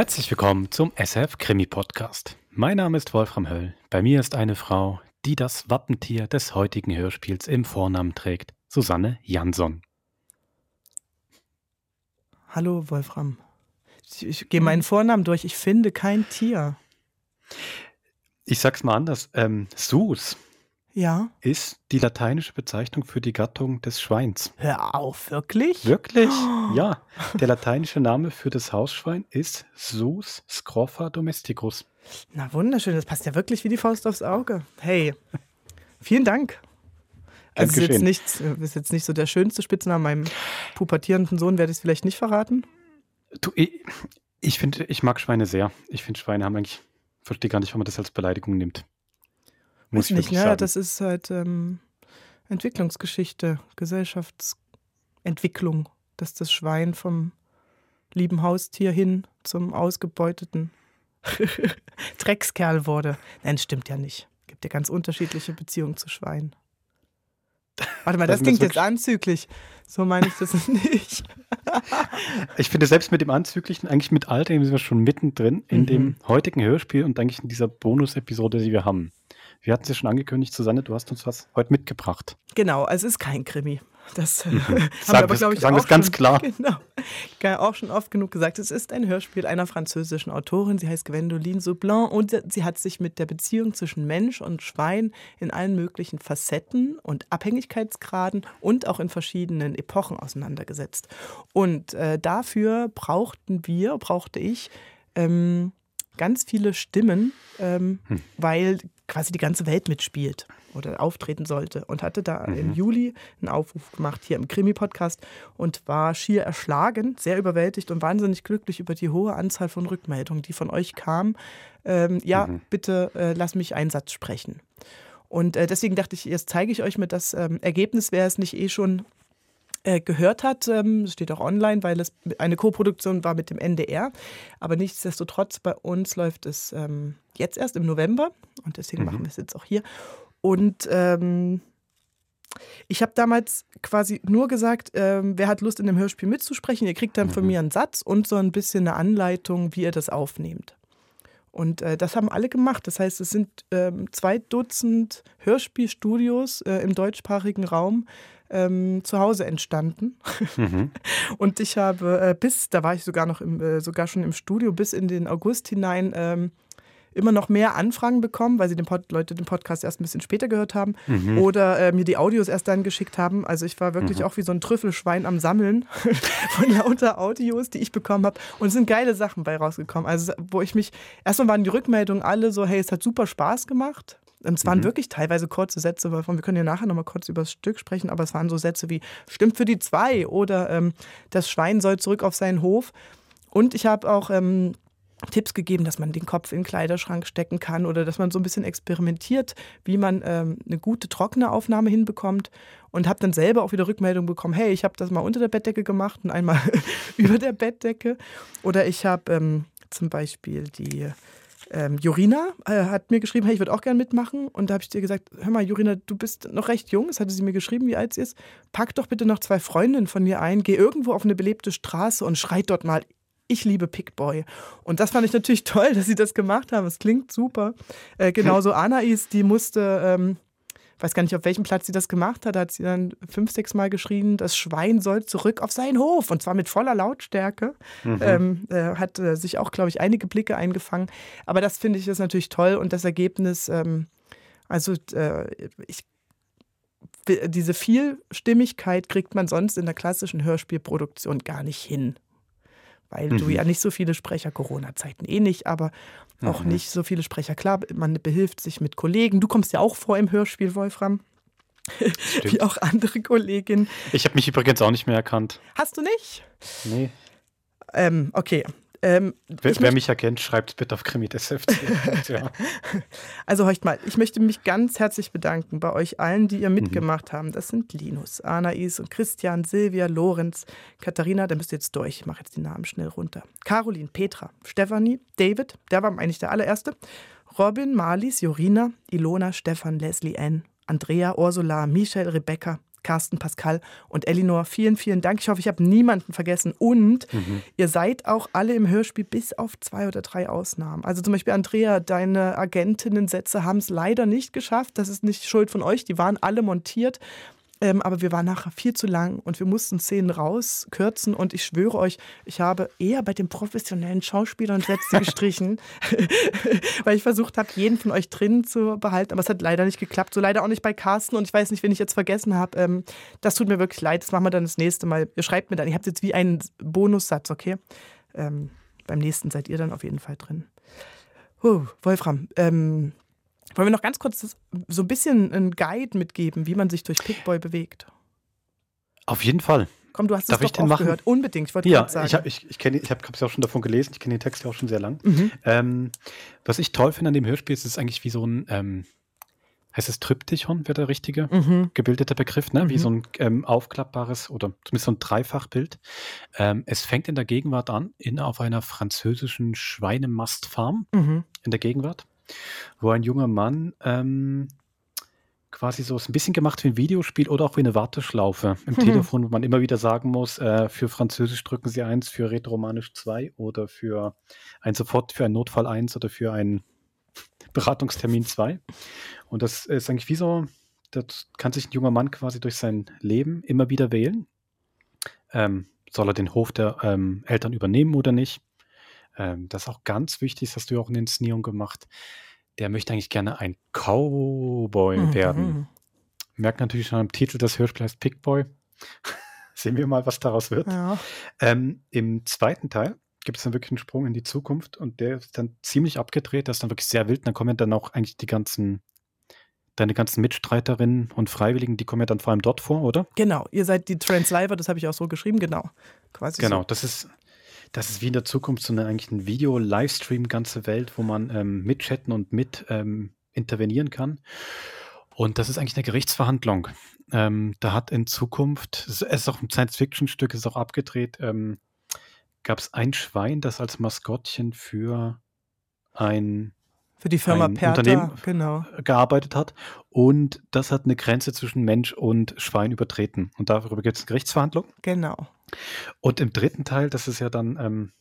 Herzlich willkommen zum SF Krimi Podcast. Mein Name ist Wolfram Höll. Bei mir ist eine Frau, die das Wappentier des heutigen Hörspiels im Vornamen trägt, Susanne Jansson. Hallo Wolfram. Ich, ich gehe meinen Vornamen durch. Ich finde kein Tier. Ich sag's mal anders. Ähm, Sus Ja. ist die lateinische Bezeichnung für die Gattung des Schweins. Hör auf, wirklich? Wirklich? Ja. Der lateinische Name für das Hausschwein ist Sus scroffa domesticus. Na wunderschön, das passt ja wirklich wie die Faust aufs Auge. Hey, vielen Dank. Also ist jetzt, nicht, ist jetzt nicht so der schönste Spitzname. Meinem pubertierenden Sohn werde ich es vielleicht nicht verraten. Du, ich, ich finde, ich mag Schweine sehr. Ich finde, Schweine haben eigentlich, verstehe gar nicht, warum man das als Beleidigung nimmt. Muss Weiß ich nicht, ne? Sagen. Das ist halt ähm, Entwicklungsgeschichte, Gesellschaftsentwicklung, dass das Schwein vom lieben Haustier hin zum ausgebeuteten Dreckskerl wurde. Nein, stimmt ja nicht. Gibt ja ganz unterschiedliche Beziehungen zu Schweinen. Warte mal, das, das klingt jetzt anzüglich. So meine ich das nicht. ich finde, selbst mit dem Anzüglichen, eigentlich mit all dem sind wir schon mittendrin in mhm. dem heutigen Hörspiel und eigentlich in dieser Bonus-Episode, die wir haben. Wir hatten es ja schon angekündigt, Susanne, du hast uns was heute mitgebracht. Genau, also es ist kein Krimi. Das mhm. haben sagen wir aber, glaube ich, sagen auch ganz schon, klar. Genau, auch schon oft genug gesagt. Es ist ein Hörspiel einer französischen Autorin. Sie heißt Gwendoline Soublin und sie hat sich mit der Beziehung zwischen Mensch und Schwein in allen möglichen Facetten und Abhängigkeitsgraden und auch in verschiedenen Epochen auseinandergesetzt. Und äh, dafür brauchten wir, brauchte ich, ähm, ganz viele Stimmen, ähm, hm. weil quasi die ganze Welt mitspielt oder auftreten sollte und hatte da mhm. im Juli einen Aufruf gemacht hier im Krimi-Podcast und war schier erschlagen, sehr überwältigt und wahnsinnig glücklich über die hohe Anzahl von Rückmeldungen, die von euch kam. Ähm, ja, mhm. bitte äh, lass mich einen Satz sprechen. Und äh, deswegen dachte ich, jetzt zeige ich euch mit das ähm, Ergebnis, wer es nicht eh schon äh, gehört hat. Ähm, steht auch online, weil es eine Co-Produktion war mit dem NDR. Aber nichtsdestotrotz, bei uns läuft es ähm, jetzt erst im November und deswegen mhm. machen wir es jetzt auch hier. Und ähm, ich habe damals quasi nur gesagt, ähm, wer hat Lust in dem Hörspiel mitzusprechen, ihr kriegt dann mhm. von mir einen Satz und so ein bisschen eine Anleitung, wie ihr das aufnehmt. Und äh, das haben alle gemacht. Das heißt, es sind ähm, zwei Dutzend Hörspielstudios äh, im deutschsprachigen Raum ähm, zu Hause entstanden. Mhm. Und ich habe äh, bis, da war ich sogar noch im, äh, sogar schon im Studio, bis in den August hinein ähm, immer noch mehr Anfragen bekommen, weil sie den Pod Leute den Podcast erst ein bisschen später gehört haben mhm. oder äh, mir die Audios erst dann geschickt haben. Also ich war wirklich mhm. auch wie so ein Trüffelschwein am Sammeln von lauter Audios, die ich bekommen habe. Und es sind geile Sachen bei rausgekommen. Also wo ich mich, erstmal waren die Rückmeldungen alle so, hey, es hat super Spaß gemacht. Es waren mhm. wirklich teilweise kurze Sätze, wir können ja nachher nochmal kurz über das Stück sprechen, aber es waren so Sätze wie, stimmt für die zwei oder ähm, das Schwein soll zurück auf seinen Hof. Und ich habe auch ähm, Tipps gegeben, dass man den Kopf in den Kleiderschrank stecken kann oder dass man so ein bisschen experimentiert, wie man ähm, eine gute trockene Aufnahme hinbekommt und habe dann selber auch wieder Rückmeldung bekommen, hey, ich habe das mal unter der Bettdecke gemacht und einmal über der Bettdecke oder ich habe ähm, zum Beispiel die ähm, Jorina äh, hat mir geschrieben, hey, ich würde auch gerne mitmachen. Und da habe ich dir gesagt, hör mal, Jorina, du bist noch recht jung. Das hatte sie mir geschrieben, wie alt sie ist. Pack doch bitte noch zwei Freundinnen von dir ein, geh irgendwo auf eine belebte Straße und schreit dort mal ich liebe Pickboy. Und das fand ich natürlich toll, dass sie das gemacht haben. Es klingt super. Äh, genauso Anais, die musste, ähm, weiß gar nicht, auf welchem Platz sie das gemacht hat, hat sie dann fünf, sechs Mal geschrien, das Schwein soll zurück auf seinen Hof. Und zwar mit voller Lautstärke. Mhm. Ähm, äh, hat äh, sich auch, glaube ich, einige Blicke eingefangen. Aber das finde ich ist natürlich toll. Und das Ergebnis, ähm, also äh, ich diese Vielstimmigkeit kriegt man sonst in der klassischen Hörspielproduktion gar nicht hin weil mhm. du ja nicht so viele Sprecher, Corona-Zeiten eh nicht, aber auch mhm. nicht so viele Sprecher. Klar, man behilft sich mit Kollegen. Du kommst ja auch vor im Hörspiel, Wolfram. Wie auch andere Kolleginnen. Ich habe mich übrigens auch nicht mehr erkannt. Hast du nicht? Nee. Ähm, okay, ähm, wer, wer mich erkennt, schreibt bitte auf Krimi des ja. Also horcht mal, ich möchte mich ganz herzlich bedanken bei euch allen, die ihr mhm. mitgemacht mhm. haben. Das sind Linus, Anais und Christian, Silvia, Lorenz, Katharina, da müsst ihr jetzt durch, ich mache jetzt die Namen schnell runter. Caroline, Petra, Stefanie, David, der war eigentlich der allererste, Robin, Marlies, Jorina, Ilona, Stefan, Leslie Ann, Andrea, Ursula, Michelle, Rebecca, Carsten, Pascal und Elinor. Vielen, vielen Dank. Ich hoffe, ich habe niemanden vergessen. Und mhm. ihr seid auch alle im Hörspiel bis auf zwei oder drei Ausnahmen. Also zum Beispiel Andrea, deine Agentinnen-Sätze haben es leider nicht geschafft. Das ist nicht Schuld von euch. Die waren alle montiert. Ähm, aber wir waren nachher viel zu lang und wir mussten Szenen rauskürzen. Und ich schwöre euch, ich habe eher bei den professionellen Schauspielern Sätze gestrichen, weil ich versucht habe, jeden von euch drin zu behalten. Aber es hat leider nicht geklappt. So leider auch nicht bei Carsten. Und ich weiß nicht, wen ich jetzt vergessen habe. Ähm, das tut mir wirklich leid. Das machen wir dann das nächste Mal. Ihr schreibt mir dann. Ihr habt jetzt wie einen Bonussatz, okay? Ähm, beim nächsten seid ihr dann auf jeden Fall drin. Uh, Wolfram, ähm, wollen wir noch ganz kurz so ein bisschen einen Guide mitgeben, wie man sich durch Pickboy bewegt? Auf jeden Fall. Komm, du hast es Darf doch auch gehört. Unbedingt, ich wollte ja, sagen. Ich habe ich, ich ich hab, es ja auch schon davon gelesen, ich kenne den Text ja auch schon sehr lang. Mhm. Ähm, was ich toll finde an dem Hörspiel ist, es ist eigentlich wie so ein, ähm, heißt es Tryptychon, wäre der richtige mhm. gebildete Begriff, ne? Mhm. wie so ein ähm, aufklappbares oder zumindest so ein Dreifachbild. Ähm, es fängt in der Gegenwart an, in, auf einer französischen Schweinemastfarm mhm. in der Gegenwart wo ein junger Mann ähm, quasi so ist ein bisschen gemacht wie ein Videospiel oder auch wie eine Warteschlaufe im mhm. Telefon, wo man immer wieder sagen muss, äh, für Französisch drücken Sie eins, für Rätoromanisch zwei oder für ein Sofort, für einen Notfall eins oder für einen Beratungstermin zwei. Und das ist eigentlich wie so, das kann sich ein junger Mann quasi durch sein Leben immer wieder wählen. Ähm, soll er den Hof der ähm, Eltern übernehmen oder nicht? Ähm, das auch ganz wichtig, das hast du ja auch in Inszenierung gemacht, der möchte eigentlich gerne ein Cowboy mhm. werden. Merkt natürlich schon am Titel, das Hörspiel heißt Pickboy. Sehen wir mal, was daraus wird. Ja. Ähm, Im zweiten Teil gibt es dann wirklich einen Sprung in die Zukunft und der ist dann ziemlich abgedreht, das ist dann wirklich sehr wild. Dann kommen dann auch eigentlich die ganzen, deine ganzen Mitstreiterinnen und Freiwilligen, die kommen ja dann vor allem dort vor, oder? Genau, ihr seid die Transliver, das habe ich auch so geschrieben, genau. Quasi genau, so. das ist das ist wie in der Zukunft so eine, eigentlich ein Video-Livestream ganze Welt, wo man ähm, mitchatten und mit ähm, intervenieren kann. Und das ist eigentlich eine Gerichtsverhandlung. Ähm, da hat in Zukunft, es ist auch ein Science-Fiction-Stück, ist auch abgedreht, ähm, gab es ein Schwein, das als Maskottchen für ein für die Firma ein Perta, Unternehmen genau. gearbeitet hat. Und das hat eine Grenze zwischen Mensch und Schwein übertreten. Und darüber gibt es eine Gerichtsverhandlung. Genau. Und im dritten Teil, das ist ja dann ähm,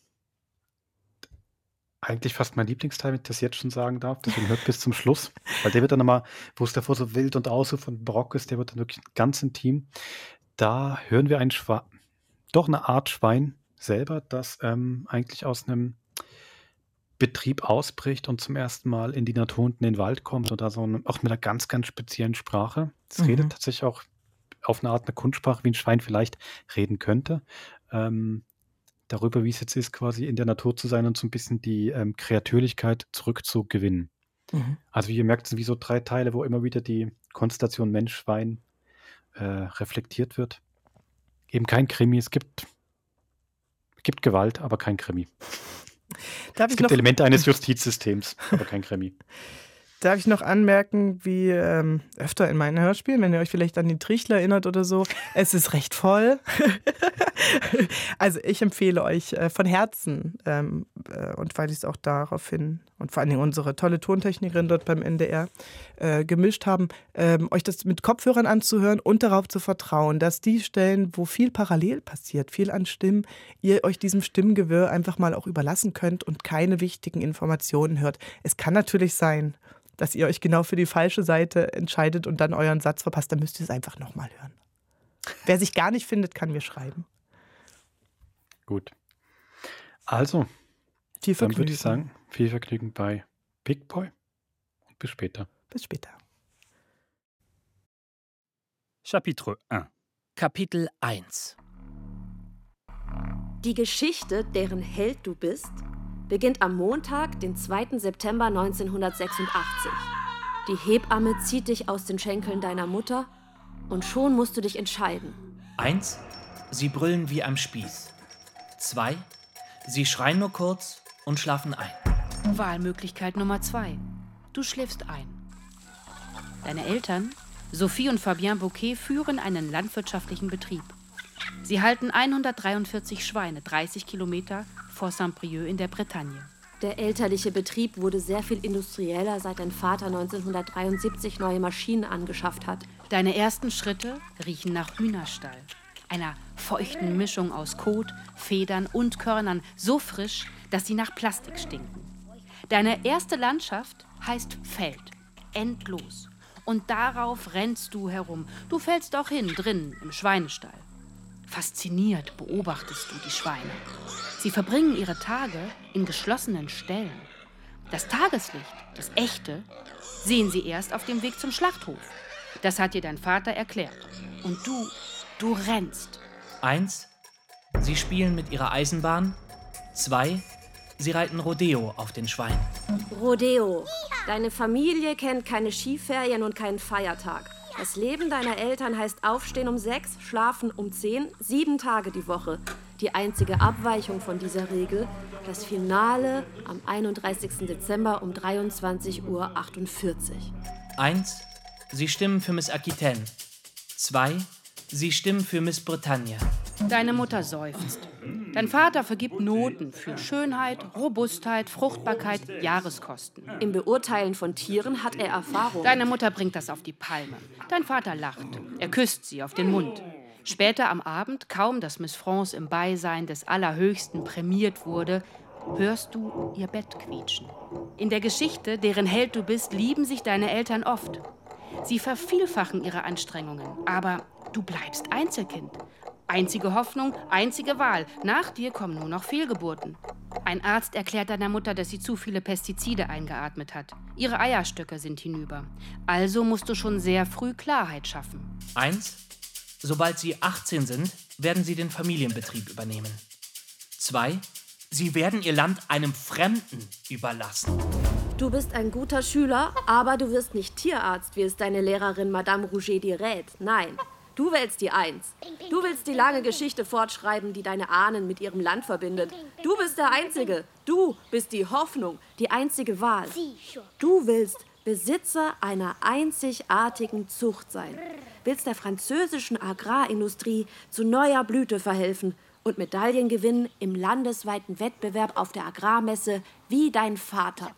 eigentlich fast mein Lieblingsteil, wenn ich das jetzt schon sagen darf. Deswegen hört bis zum Schluss. Weil der wird dann nochmal, wo es davor so wild und aus von Barock ist, der wird dann wirklich ganz intim. Da hören wir ein Schwein, doch eine Art Schwein selber, das ähm, eigentlich aus einem Betrieb ausbricht und zum ersten Mal in die Natur und in den Wald kommt und da so eine, auch mit einer ganz, ganz speziellen Sprache. Es mhm. redet tatsächlich auch auf eine Art eine Kunstsprache, wie ein Schwein vielleicht reden könnte. Ähm, darüber, wie es jetzt ist, quasi in der Natur zu sein und so ein bisschen die ähm, Kreatürlichkeit zurückzugewinnen. Mhm. Also wie ihr merkt, es sind wie so drei Teile, wo immer wieder die Konstellation Mensch-Schwein äh, reflektiert wird. Eben kein Krimi, es gibt, gibt Gewalt, aber kein Krimi. Darf es gibt Elemente eines Justizsystems, aber kein Krimi. Darf ich noch anmerken, wie ähm, öfter in meinen Hörspielen, wenn ihr euch vielleicht an die Trichler erinnert oder so, es ist recht voll. also ich empfehle euch äh, von Herzen ähm, äh, und weil ich es auch daraufhin und vor allen Dingen unsere tolle Tontechnikerin dort beim NDR äh, gemischt haben, ähm, euch das mit Kopfhörern anzuhören und darauf zu vertrauen, dass die Stellen, wo viel parallel passiert, viel an Stimmen, ihr euch diesem Stimmgewirr einfach mal auch überlassen könnt und keine wichtigen Informationen hört. Es kann natürlich sein, dass ihr euch genau für die falsche Seite entscheidet und dann euren Satz verpasst, dann müsst ihr es einfach nochmal hören. Wer sich gar nicht findet, kann mir schreiben. Gut. Also, viel dann würde ich sagen, viel Vergnügen bei Big Boy und bis später. Bis später. Chapitre 1 Kapitel 1 Die Geschichte, deren Held du bist, beginnt am Montag, den 2. September 1986. Die Hebamme zieht dich aus den Schenkeln deiner Mutter und schon musst du dich entscheiden. Eins, sie brüllen wie am Spieß. Zwei, sie schreien nur kurz und schlafen ein. Wahlmöglichkeit Nummer zwei. Du schläfst ein. Deine Eltern, Sophie und Fabien Bouquet, führen einen landwirtschaftlichen Betrieb. Sie halten 143 Schweine 30 Kilometer vor Saint-Brieuc in der Bretagne. Der elterliche Betrieb wurde sehr viel industrieller, seit dein Vater 1973 neue Maschinen angeschafft hat. Deine ersten Schritte riechen nach Hühnerstall. Einer feuchten Mischung aus Kot, Federn und Körnern, so frisch, dass sie nach Plastik stinken. Deine erste Landschaft heißt Feld. Endlos. Und darauf rennst du herum. Du fällst auch hin, drinnen im Schweinestall. Fasziniert beobachtest du die Schweine. Sie verbringen ihre Tage in geschlossenen Ställen. Das Tageslicht, das echte, sehen sie erst auf dem Weg zum Schlachthof. Das hat dir dein Vater erklärt. Und du, du rennst. Eins, sie spielen mit ihrer Eisenbahn. Zwei, sie reiten Rodeo auf den Schweinen. Rodeo. Deine Familie kennt keine Skiferien und keinen Feiertag. Das Leben deiner Eltern heißt aufstehen um sechs, schlafen um zehn, sieben Tage die Woche. Die einzige Abweichung von dieser Regel, das Finale am 31. Dezember um 23.48 Uhr. Eins, sie stimmen für Miss Aquitaine. Zwei, sie stimmen für Miss Bretagne. Deine Mutter seufzt. Dein Vater vergibt Noten für Schönheit, Robustheit, Fruchtbarkeit, Jahreskosten. Im Beurteilen von Tieren hat er Erfahrung. Deine Mutter bringt das auf die Palme. Dein Vater lacht. Er küsst sie auf den Mund. Später am Abend, kaum dass Miss France im Beisein des Allerhöchsten prämiert wurde, hörst du ihr Bett quietschen. In der Geschichte, deren Held du bist, lieben sich deine Eltern oft. Sie vervielfachen ihre Anstrengungen, aber du bleibst Einzelkind. Einzige Hoffnung, einzige Wahl. Nach dir kommen nur noch Fehlgeburten. Ein Arzt erklärt deiner Mutter, dass sie zu viele Pestizide eingeatmet hat. Ihre Eierstöcke sind hinüber. Also musst du schon sehr früh Klarheit schaffen. Eins, sobald sie 18 sind, werden sie den Familienbetrieb übernehmen. Zwei, sie werden ihr Land einem Fremden überlassen. Du bist ein guter Schüler, aber du wirst nicht Tierarzt, wie es deine Lehrerin Madame Rouget dir rät. Nein, du wählst die Eins. Du willst die lange Geschichte fortschreiben, die deine Ahnen mit ihrem Land verbindet. Du bist der Einzige. Du bist die Hoffnung, die einzige Wahl. Du willst Besitzer einer einzigartigen Zucht sein. Willst der französischen Agrarindustrie zu neuer Blüte verhelfen und Medaillen gewinnen im landesweiten Wettbewerb auf der Agrarmesse wie dein Vater.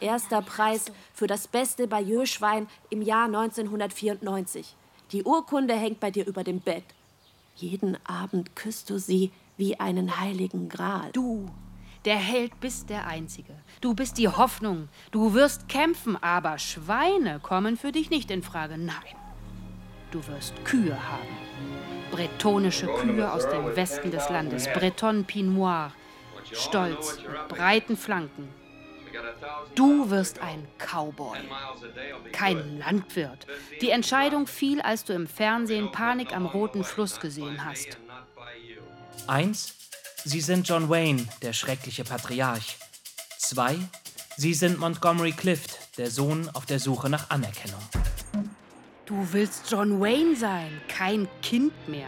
Erster Preis für das beste Bayeux-Schwein im Jahr 1994. Die Urkunde hängt bei dir über dem Bett. Jeden Abend küsst du sie wie einen heiligen Gral. Du, der Held bist der Einzige. Du bist die Hoffnung. Du wirst kämpfen, aber Schweine kommen für dich nicht in Frage. Nein. Du wirst Kühe haben. Bretonische Kühe aus dem Westen des Landes. Breton Pinoir. Stolz, mit breiten Flanken. Du wirst ein Cowboy, kein Landwirt. Die Entscheidung fiel, als du im Fernsehen Panik am Roten Fluss gesehen hast. Eins, sie sind John Wayne, der schreckliche Patriarch. Zwei, sie sind Montgomery Clift, der Sohn auf der Suche nach Anerkennung. Du willst John Wayne sein, kein Kind mehr.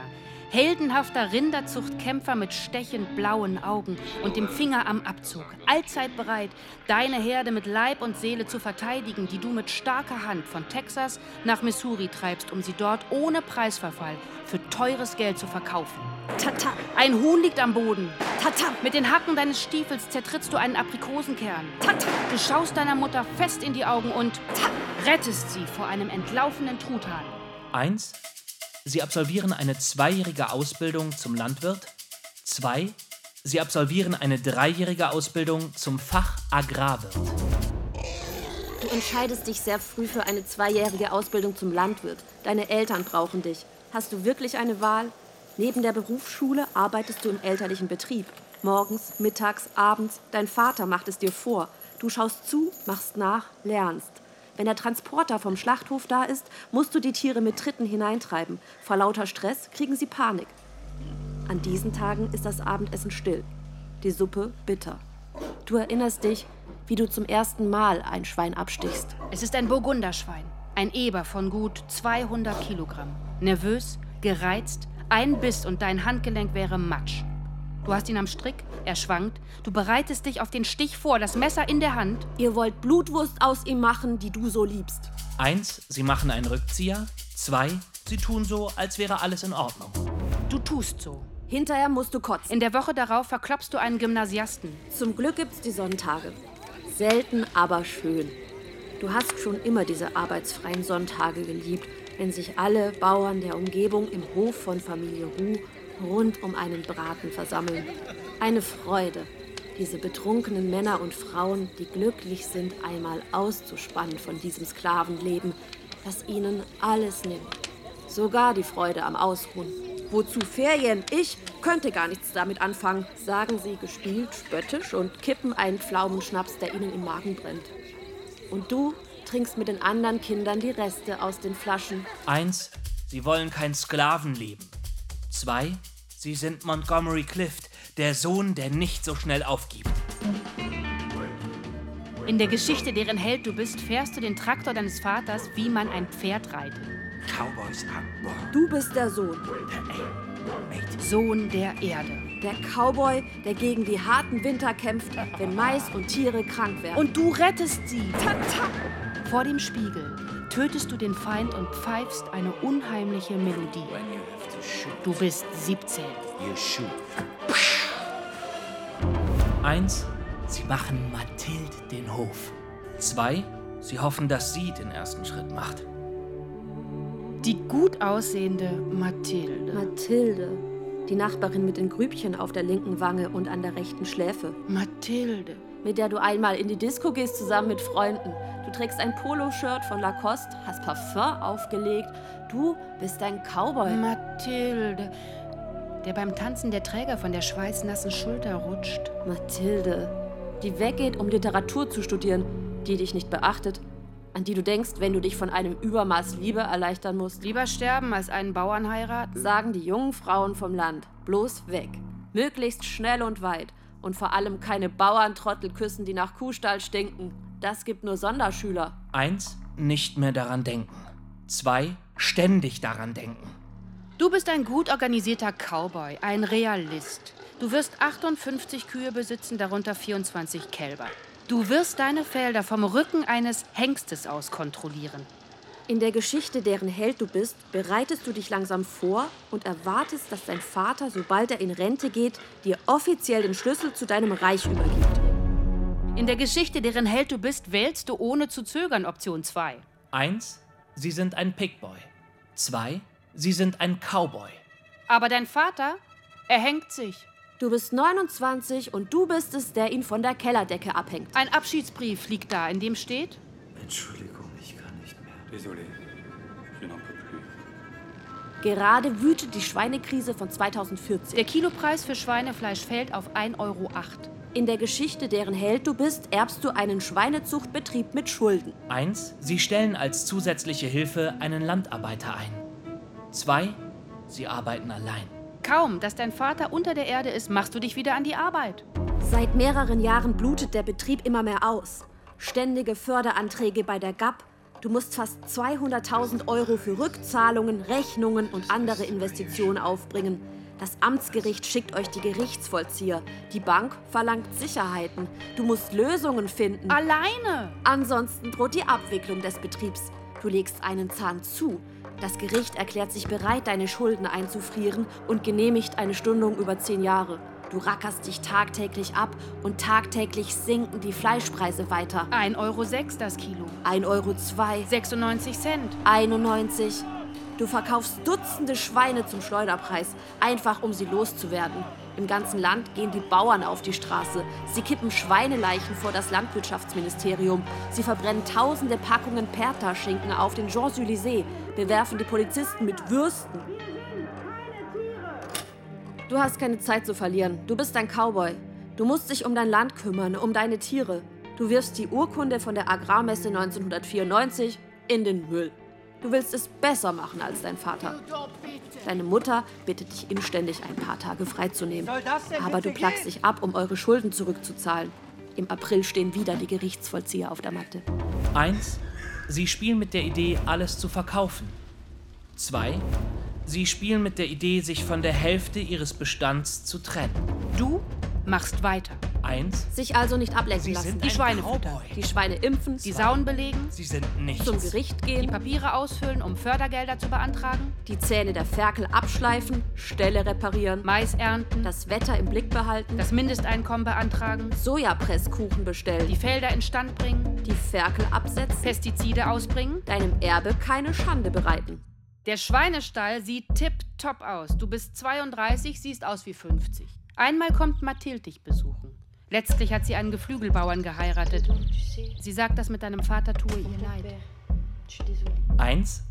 Heldenhafter Rinderzuchtkämpfer mit stechend blauen Augen und dem Finger am Abzug. Allzeit bereit, deine Herde mit Leib und Seele zu verteidigen, die du mit starker Hand von Texas nach Missouri treibst, um sie dort ohne Preisverfall für teures Geld zu verkaufen. Tata, Ein Huhn liegt am Boden. tata, Mit den Hacken deines Stiefels zertrittst du einen Aprikosenkern. tata. Du schaust deiner Mutter fest in die Augen und rettest sie vor einem entlaufenen Truthahn. Eins, sie absolvieren eine zweijährige Ausbildung zum Landwirt. Zwei, sie absolvieren eine dreijährige Ausbildung zum Fach Agrarwirt. Du entscheidest dich sehr früh für eine zweijährige Ausbildung zum Landwirt. Deine Eltern brauchen dich. Hast du wirklich eine Wahl? Neben der Berufsschule arbeitest du im elterlichen Betrieb. Morgens, mittags, abends. Dein Vater macht es dir vor. Du schaust zu, machst nach, lernst. Wenn der Transporter vom Schlachthof da ist, musst du die Tiere mit Tritten hineintreiben. Vor lauter Stress kriegen sie Panik. An diesen Tagen ist das Abendessen still. Die Suppe bitter. Du erinnerst dich, wie du zum ersten Mal ein Schwein abstichst. Es ist ein Burgunderschwein, ein Eber von gut 200 Kilogramm. Nervös, gereizt, ein Biss und dein Handgelenk wäre Matsch. Du hast ihn am Strick, er schwankt, du bereitest dich auf den Stich vor, das Messer in der Hand. Ihr wollt Blutwurst aus ihm machen, die du so liebst. Eins, sie machen einen Rückzieher. Zwei, sie tun so, als wäre alles in Ordnung. Du tust so. Hinterher musst du kotzen. In der Woche darauf verklopfst du einen Gymnasiasten. Zum Glück gibt's die Sonntage. Selten, aber schön. Du hast schon immer diese arbeitsfreien Sonntage geliebt, wenn sich alle Bauern der Umgebung im Hof von Familie Ruh rund um einen Braten versammeln. Eine Freude, diese betrunkenen Männer und Frauen, die glücklich sind, einmal auszuspannen von diesem Sklavenleben, das ihnen alles nimmt. Sogar die Freude am Ausruhen. Wozu Ferien? Ich könnte gar nichts damit anfangen, sagen sie gespielt, spöttisch und kippen einen Pflaumenschnaps, der ihnen im Magen brennt. Und du trinkst mit den anderen Kindern die Reste aus den Flaschen. Eins, sie wollen kein Sklavenleben. Zwei, sie sind Montgomery Clift, der Sohn, der nicht so schnell aufgibt. In der Geschichte, deren Held du bist, fährst du den Traktor deines Vaters, wie man ein Pferd reitet. Cowboys are born. Du bist der Sohn. Sohn der Erde. Der Cowboy, der gegen die harten Winter kämpft, wenn Mais und Tiere krank werden. Und du rettest sie. Vor dem Spiegel tötest du den Feind und pfeifst eine unheimliche Melodie. Du bist 17. you shoot. Eins, sie machen Mathilde den Hof. Zwei, sie hoffen, dass sie den ersten Schritt macht. Die gut aussehende Mathilde. Mathilde, die Nachbarin mit den Grübchen auf der linken Wange und an der rechten Schläfe, Mathilde. mit der du einmal in die Disco gehst zusammen mit Freunden. Du trägst ein Poloshirt von Lacoste, hast Parfum aufgelegt. Du bist ein Cowboy. Mathilde. Der beim Tanzen der Träger von der schweißnassen Schulter rutscht. Mathilde, die weggeht, um Literatur zu studieren, die dich nicht beachtet, an die du denkst, wenn du dich von einem Übermaß Liebe erleichtern musst. Lieber sterben als einen Bauern heiraten. Sagen die jungen Frauen vom Land, bloß weg. Möglichst schnell und weit. Und vor allem keine Bauerntrottel küssen, die nach Kuhstall stinken. Das gibt nur Sonderschüler. Eins, nicht mehr daran denken. Zwei, ständig daran denken. Du bist ein gut organisierter Cowboy, ein Realist. Du wirst 58 Kühe besitzen, darunter 24 Kälber. Du wirst deine Felder vom Rücken eines Hengstes aus kontrollieren. In der Geschichte, deren Held du bist, bereitest du dich langsam vor und erwartest, dass dein Vater, sobald er in Rente geht, dir offiziell den Schlüssel zu deinem Reich übergibt. In der Geschichte, deren Held du bist, wählst du ohne zu zögern Option 2. Eins, sie sind ein Pickboy. Zwei, sie sind ein Cowboy. Aber dein Vater, er hängt sich. Du bist 29 und du bist es, der ihn von der Kellerdecke abhängt. Ein Abschiedsbrief liegt da, in dem steht: Entschuldigung, ich kann nicht mehr. Désolé, je n'en peux plus. Gerade wütet die Schweinekrise von 2014. Der Kilopreis für Schweinefleisch fällt auf 1,08 Euro. In der Geschichte, deren Held du bist, erbst du einen Schweinezuchtbetrieb mit Schulden. Eins, sie stellen als zusätzliche Hilfe einen Landarbeiter ein. Zwei, sie arbeiten allein. Kaum, dass dein Vater unter der Erde ist, machst du dich wieder an die Arbeit. Seit mehreren Jahren blutet der Betrieb immer mehr aus. Ständige Förderanträge bei der GAP. Du musst fast 200.000 Euro für Rückzahlungen, Rechnungen und andere Investitionen aufbringen. Das Amtsgericht schickt euch die Gerichtsvollzieher. Die Bank verlangt Sicherheiten. Du musst Lösungen finden. Alleine! Ansonsten droht die Abwicklung des Betriebs. Du legst einen Zahn zu. Das Gericht erklärt sich bereit, deine Schulden einzufrieren und genehmigt eine Stundung über zehn Jahre. Du rackerst dich tagtäglich ab und tagtäglich sinken die Fleischpreise weiter. 1,06 Euro das Kilo. 1,02 Euro, 96 Cent. 91. Du verkaufst Dutzende Schweine zum Schleuderpreis, einfach um sie loszuwerden. Im ganzen Land gehen die Bauern auf die Straße. Sie kippen Schweineleichen vor das Landwirtschaftsministerium. Sie verbrennen tausende Packungen Perta-Schinken auf den Champs-Élysées, bewerfen die Polizisten mit Würsten. Du hast keine Zeit zu verlieren. Du bist ein Cowboy. Du musst dich um dein Land kümmern, um deine Tiere. Du wirfst die Urkunde von der Agrarmesse 1994 in den Müll. Du willst es besser machen als dein Vater. Deine Mutter bittet dich inständig, ein paar Tage freizunehmen. Aber du plagst dich ab, um eure Schulden zurückzuzahlen. Im April stehen wieder die Gerichtsvollzieher auf der Matte. Eins, sie spielen mit der Idee, alles zu verkaufen. Zwei, sie spielen mit der Idee, sich von der Hälfte ihres Bestands zu trennen. Du machst weiter. Eins. Sich also nicht ablenken Sie lassen. sind Die ein Schweine. Die Schweine impfen, Die Sauen belegen, Sie sind nichts. zum Gericht die gehen, Papiere ausfüllen, um Fördergelder zu beantragen, die Zähne der Ferkel abschleifen, Ställe reparieren, Mais ernten, das Wetter im Blick behalten, das Mindesteinkommen beantragen, Sojapresskuchen bestellen, die Felder instand bringen, die Ferkel absetzen, Pestizide ausbringen. deinem Erbe keine Schande bereiten. Der Schweinestall sieht tipptopp aus. Du bist 32, siehst aus wie 50. Einmal kommt Mathilde dich besuchen. Letztlich hat sie einen Geflügelbauern geheiratet. Sie sagt, das mit deinem Vater tue ihr leid. Eins.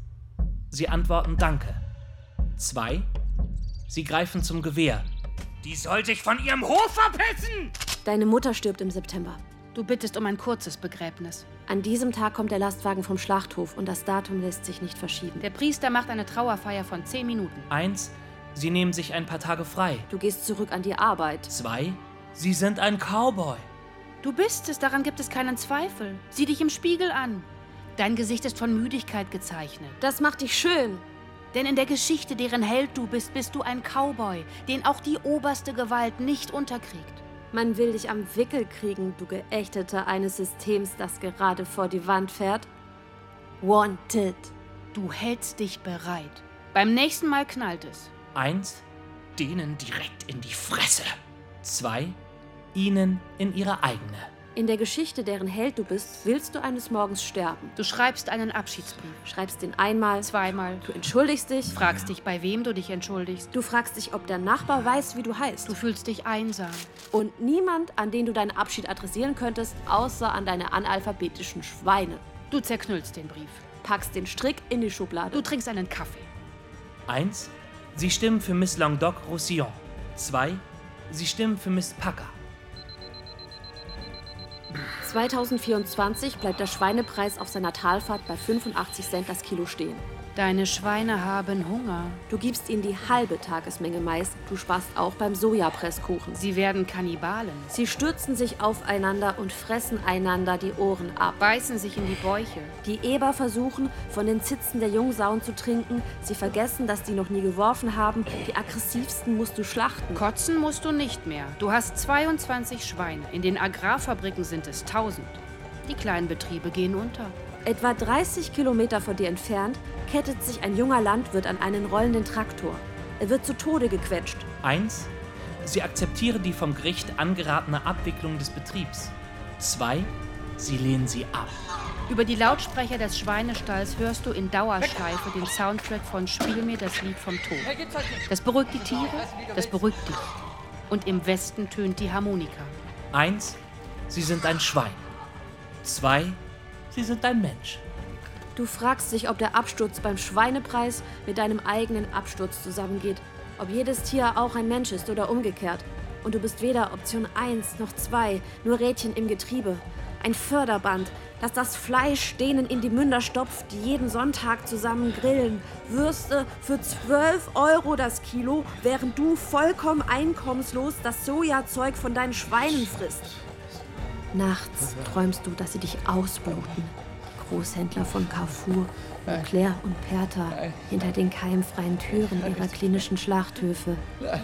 Sie antworten Danke. Zwei. Sie greifen zum Gewehr. Die soll sich von ihrem Hof verpissen! Deine Mutter stirbt im September. Du bittest um ein kurzes Begräbnis. An diesem Tag kommt der Lastwagen vom Schlachthof und das Datum lässt sich nicht verschieben. Der Priester macht eine Trauerfeier von 10 Minuten. Eins. Sie nehmen sich ein paar Tage frei. Du gehst zurück an die Arbeit. Zwei. Sie sind ein Cowboy. Du bist es, daran gibt es keinen Zweifel. Sieh dich im Spiegel an. Dein Gesicht ist von Müdigkeit gezeichnet. Das macht dich schön. Denn in der Geschichte, deren Held du bist, bist du ein Cowboy, den auch die oberste Gewalt nicht unterkriegt. Man will dich am Wickel kriegen, du Geächteter eines Systems, das gerade vor die Wand fährt. Wanted. Du hältst dich bereit. Beim nächsten Mal knallt es. Eins. Denen direkt in die Fresse. Zwei. Ihnen in ihre eigene. In der Geschichte, deren Held du bist, willst du eines Morgens sterben. Du schreibst einen Abschiedsbrief. Schreibst den einmal, Zweimal. du entschuldigst dich, Fragst dich, bei wem du dich entschuldigst. du fragst dich, ob der Nachbar weiß, wie du heißt. Du fühlst dich einsam. Und niemand, an den du deinen Abschied adressieren könntest, außer an deine analphabetischen Schweine. Du zerknüllst den Brief. Packst den Strick in die Schublade. Du trinkst einen Kaffee. Eins. Sie stimmen für Miss Languedoc-Roussillon. Zwei. Sie stimmen für Miss Packer. 2024 bleibt der Schweinepreis auf seiner Talfahrt bei 85 Cent das Kilo stehen. Deine Schweine haben Hunger. Du gibst ihnen die halbe Tagesmenge Mais, du sparst auch beim Sojapresskuchen. Sie werden Kannibalen. Sie stürzen sich aufeinander und fressen einander die Ohren ab. Beißen sich in die Bäuche. Die Eber versuchen, von den Zitzen der Jungsauen zu trinken. Sie vergessen, dass die noch nie geworfen haben. Die aggressivsten musst du schlachten. Kotzen musst du nicht mehr. Du hast 22 Schweine. In den Agrarfabriken sind es 1000. Die kleinen Betriebe gehen unter. Etwa 30 Kilometer von dir entfernt kettet sich ein junger Landwirt an einen rollenden Traktor. Er wird zu Tode gequetscht. Eins. Sie akzeptieren die vom Gericht angeratene Abwicklung des Betriebs. Zwei. Sie lehnen sie ab. Über die Lautsprecher des Schweinestalls hörst du in Dauerschleife den Soundtrack von Spiel mir das Lied vom Tod. Das beruhigt die Tiere, das beruhigt dich. Und im Westen tönt die Harmonika. Eins. Sie sind ein Schwein. Zwei. Sie sind ein Mensch. Du fragst dich, ob der Absturz beim Schweinepreis mit deinem eigenen Absturz zusammengeht. Ob jedes Tier auch ein Mensch ist oder umgekehrt. Und du bist weder Option 1 noch 2, nur Rädchen im Getriebe. Ein Förderband, das das Fleisch denen in die Münder stopft, die jeden Sonntag zusammen grillen. Würste für 12 Euro das Kilo, während du vollkommen einkommenslos das Sojazeug von deinen Schweinen frisst. Nachts träumst du, dass sie dich ausbluten. Die Großhändler von Carrefour, Leclerc und Perta hinter den keimfreien Türen ihrer klinischen Schlachthöfe.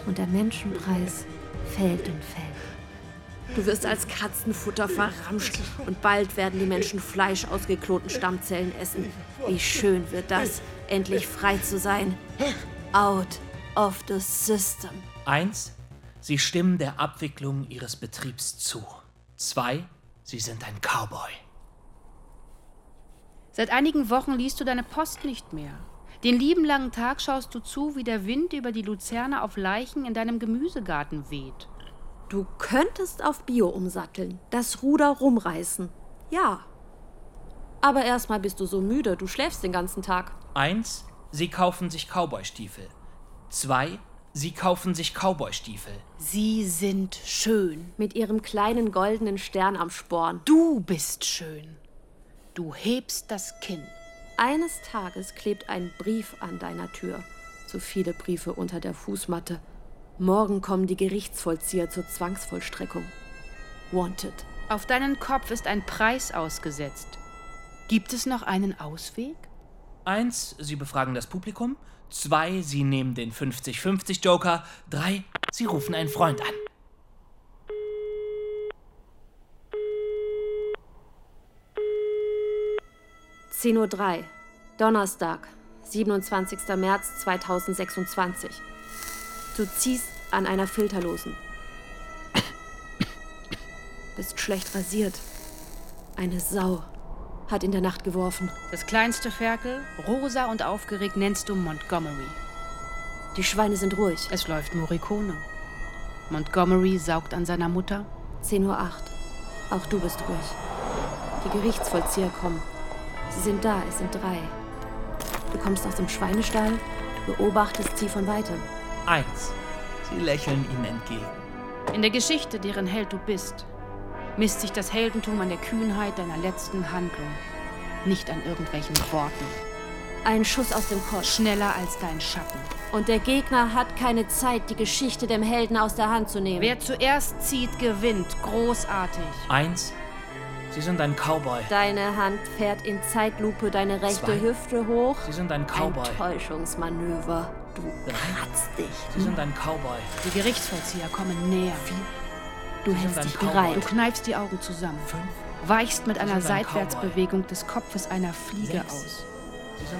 Und der Menschenpreis fällt und fällt. Du wirst als Katzenfutter verramscht und bald werden die Menschen Fleisch aus geklonten Stammzellen essen. Wie schön wird das, endlich frei zu sein. Out of the system. Eins. Sie stimmen der Abwicklung ihres Betriebs zu. Zwei. Sie sind ein Cowboy. Seit einigen Wochen liest du deine Post nicht mehr. Den lieben langen Tag schaust du zu, wie der Wind über die Luzerne auf Leichen in deinem Gemüsegarten weht. Du könntest auf Bio umsatteln, das Ruder rumreißen. Ja. Aber erstmal bist du so müde, du schläfst den ganzen Tag. Eins. Sie kaufen sich Cowboystiefel. Zwei. Sie kaufen sich Cowboystiefel. Sie sind schön. Mit ihrem kleinen goldenen Stern am Sporn. Du bist schön. Du hebst das Kinn. Eines Tages klebt ein Brief an deiner Tür. Zu viele Briefe unter der Fußmatte. Morgen kommen die Gerichtsvollzieher zur Zwangsvollstreckung. Wanted. Auf deinen Kopf ist ein Preis ausgesetzt. Gibt es noch einen Ausweg? Eins. Sie befragen das Publikum. 2. sie nehmen den 50-50 Joker. 3. sie rufen einen Freund an. Zehn Uhr drei, Donnerstag, 27. März 2026. Du ziehst an einer Filterlosen. Bist schlecht rasiert. Eine Sau hat in der Nacht geworfen. Das kleinste Ferkel, rosa und aufgeregt, nennst du Montgomery. Die Schweine sind ruhig. Es läuft Morricone. Montgomery saugt an seiner Mutter. 10.08 Uhr. Auch du bist ruhig. Die Gerichtsvollzieher kommen. Sie sind da, es sind drei. Du kommst aus dem Schweinestall, du beobachtest sie von weitem. Eins. Sie lächeln ihnen entgegen. In der Geschichte, deren Held du bist, misst sich das Heldentum an der Kühnheit deiner letzten Handlung, nicht an irgendwelchen Worten. Ein Schuss aus dem Kopf. Schneller als dein Schatten. Und der Gegner hat keine Zeit, die Geschichte dem Helden aus der Hand zu nehmen. Wer zuerst zieht, gewinnt. Großartig. Eins. Sie sind ein Cowboy. Deine Hand fährt in Zeitlupe deine rechte Zwei. Hüfte hoch. Sie sind ein Cowboy. Ein Täuschungsmanöver. Du Drei. kratzt dich. Sie sind ein Cowboy. Die Gerichtsvollzieher kommen näher. Du hältst dich bereit. Du kneifst die Augen zusammen. Fünf. Weichst mit einer Seitwärtsbewegung des Kopfes einer Fliege Sechs. aus.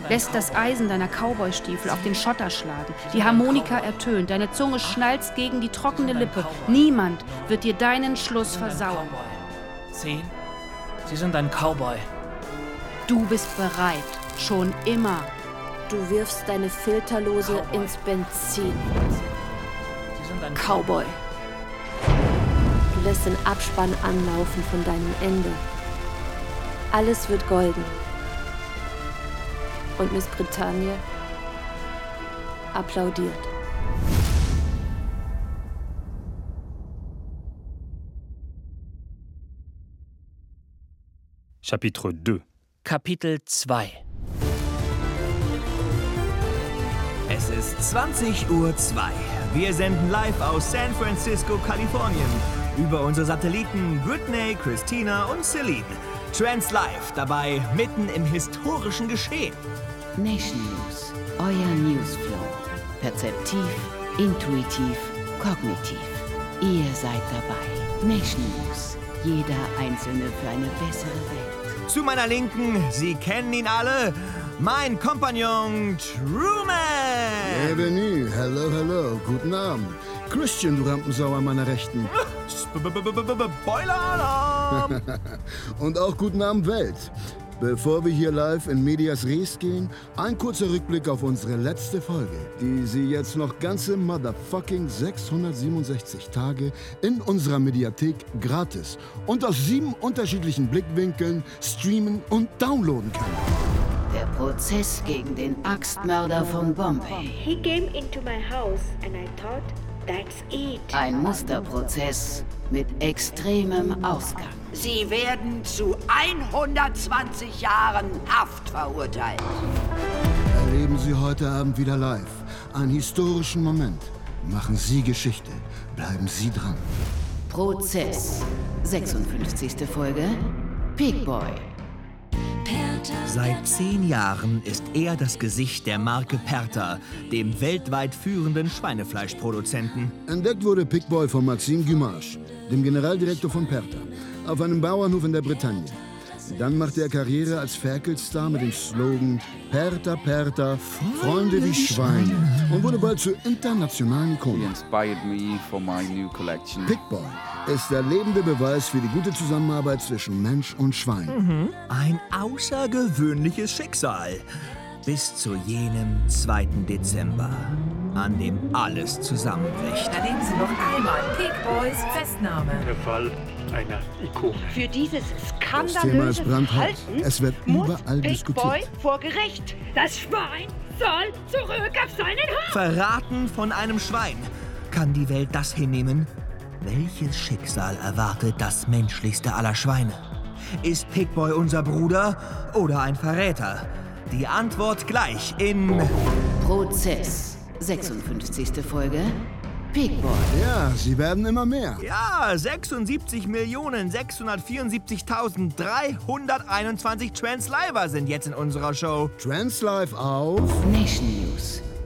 Lässt das. Eisen deiner Cowboystiefel auf den Schotter schlagen. Die Harmonika ertönt. Deine Zunge schnalzt gegen die trockene Lippe. Niemand wird dir deinen Schluss versauen. Cowboy. Zehn. Sie sind ein Cowboy. Du bist bereit. Schon immer. Du wirfst deine Filterlose Cowboy. ins Benzin. Sie sind ein Cowboy. Lässt den Abspann anlaufen von deinem Ende. Alles wird golden. Und Miss Bretagne applaudiert. Chapitre 2. Kapitel 2. Es ist 20 Uhr 2. Wir senden live aus San Francisco, Kalifornien. Über unsere Satelliten Britney, Christina und Celine. Trans Live dabei mitten im historischen Geschehen. Nation News, euer Newsflow. Perzeptiv, intuitiv, kognitiv. Ihr seid dabei. Nation News, jeder Einzelne für eine bessere Welt. Zu meiner Linken, Sie kennen ihn alle, mein Kompagnon Truman. Bienvenue, hello, hello, guten Abend. Christian, du Rampensau an meiner Rechten. Spoiler-Alarm! Und auch guten Abend, Welt. Bevor wir hier live in Medias Res gehen, ein kurzer Rückblick auf unsere letzte Folge, die Sie jetzt noch ganze motherfucking 667 Tage in unserer Mediathek gratis und aus sieben unterschiedlichen Blickwinkeln streamen und downloaden können. Der Prozess gegen den Axtmörder von Bombay. He came into my house and I thought. Ein Musterprozess mit extremem Ausgang. Sie werden zu 120 Jahren Haft verurteilt. Erleben Sie heute Abend wieder live einen historischen Moment. Machen Sie Geschichte. Bleiben Sie dran. Prozess. 56. Folge. Pig Boy. Seit zehn Jahren ist er das Gesicht der Marke Perta, dem weltweit führenden Schweinefleischproduzenten. Entdeckt wurde Pickboy von Maxime Guimage, dem Generaldirektor von Perta, auf einem Bauernhof in der Bretagne. Dann machte er Karriere als Ferkelstar mit dem Slogan Perta Perta, Freunde wie Schweine und wurde bald zur internationalen Ikone. inspired me for my new collection. Pickboy ist der lebende Beweis für die gute Zusammenarbeit zwischen Mensch und Schwein. Ein außergewöhnliches Schicksal. Bis zu jenem 2. Dezember, an dem alles zusammenbricht. Erleben Sie noch einmal Pig Boys Festnahme. Der Fall einer Ikone. Für dieses Das Thema ist skandalöse. Verhalten Es wird muss überall Pig diskutiert. Boy vor Gericht. Das Schwein soll zurück auf seinen Hof. Verraten von einem Schwein. Kann die Welt das hinnehmen? Welches Schicksal erwartet das menschlichste aller Schweine? Ist Pigboy unser Bruder oder ein Verräter? Die Antwort gleich in Prozess. 56. Folge. Pig Boy. Ja, sie werden immer mehr. Ja, 76.674.321 Transliver sind jetzt in unserer Show. Translive auf Nation News.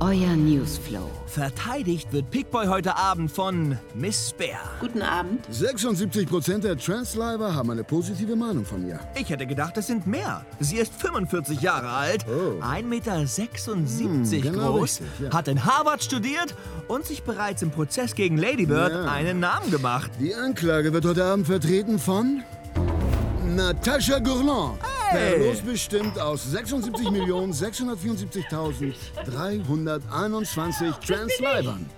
Euer Newsflow. Verteidigt wird Pickboy heute Abend von Miss Bear. Guten Abend. 76% der Transliver haben eine positive Meinung von ihr. Ich hätte gedacht, es sind mehr. Sie ist 45 Jahre alt, 1,76 Meter genau groß, richtig, ja. hat in Harvard studiert und sich bereits im Prozess gegen Lady Bird Ja. einen Namen gemacht. Die Anklage wird heute Abend vertreten von Natascha Gourland. Hey. Los bestimmt aus 76.674.321 Translivern.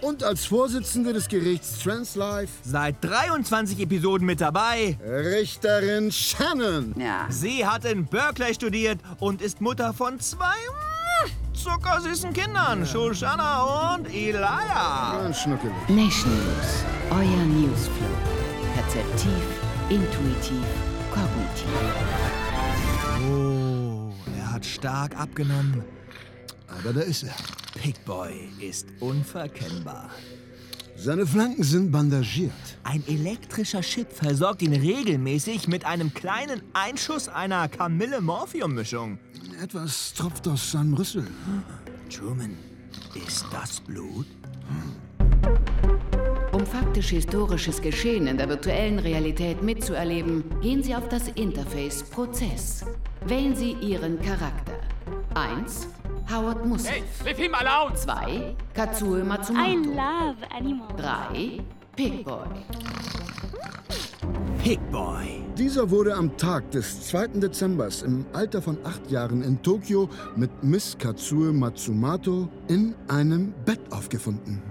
Und als Vorsitzende des Gerichts Translive Seit 23 Episoden mit dabei. Richterin Shannon. Ja. Sie hat in Berkeley studiert und ist Mutter von zwei zuckersüßen Kindern, Shoshana und Elia. Ganz schnuckelig. Nation News, euer Newsflow. Perzeptiv, intuitiv, kognitiv. Oh, er hat stark abgenommen. Aber da ist er. Pickboy ist unverkennbar. Seine Flanken sind bandagiert. Ein elektrischer Chip versorgt ihn regelmäßig mit einem kleinen Einschuss einer Kamille-Morphium-Mischung. Etwas tropft aus seinem Rüssel. Truman, ist das Blut? Um faktisch historisches Geschehen in der virtuellen Realität mitzuerleben, gehen Sie auf das Interface Prozess. Wählen Sie Ihren Charakter. 1. Howard Musse. Hey, leave him alone! 2. Katsue Matsumoto. I love animals. 3. Pickboy. Pickboy. Dieser wurde am Tag des 2. Dezembers im Alter von acht Jahren in Tokio mit Miss Katsue Matsumato in einem Bett aufgefunden.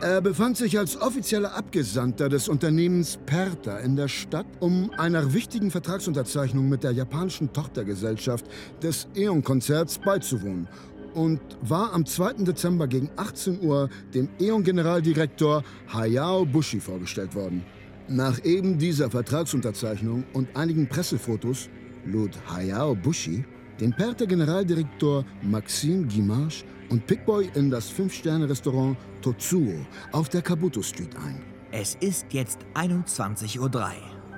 Er befand sich als offizieller Abgesandter des Unternehmens Perta in der Stadt, um einer wichtigen Vertragsunterzeichnung mit der japanischen Tochtergesellschaft des Eon-Konzerts beizuwohnen und war am 2. Dezember gegen 18 Uhr dem Eon-Generaldirektor Hayao Bushi vorgestellt worden. Nach eben dieser Vertragsunterzeichnung und einigen Pressefotos lud Hayao Bushi den Perta-Generaldirektor Maxime Guimage und Pickboy in das Fünf-Sterne-Restaurant Totsuo auf der Kabuto Street ein. Es ist jetzt 21.03 Uhr.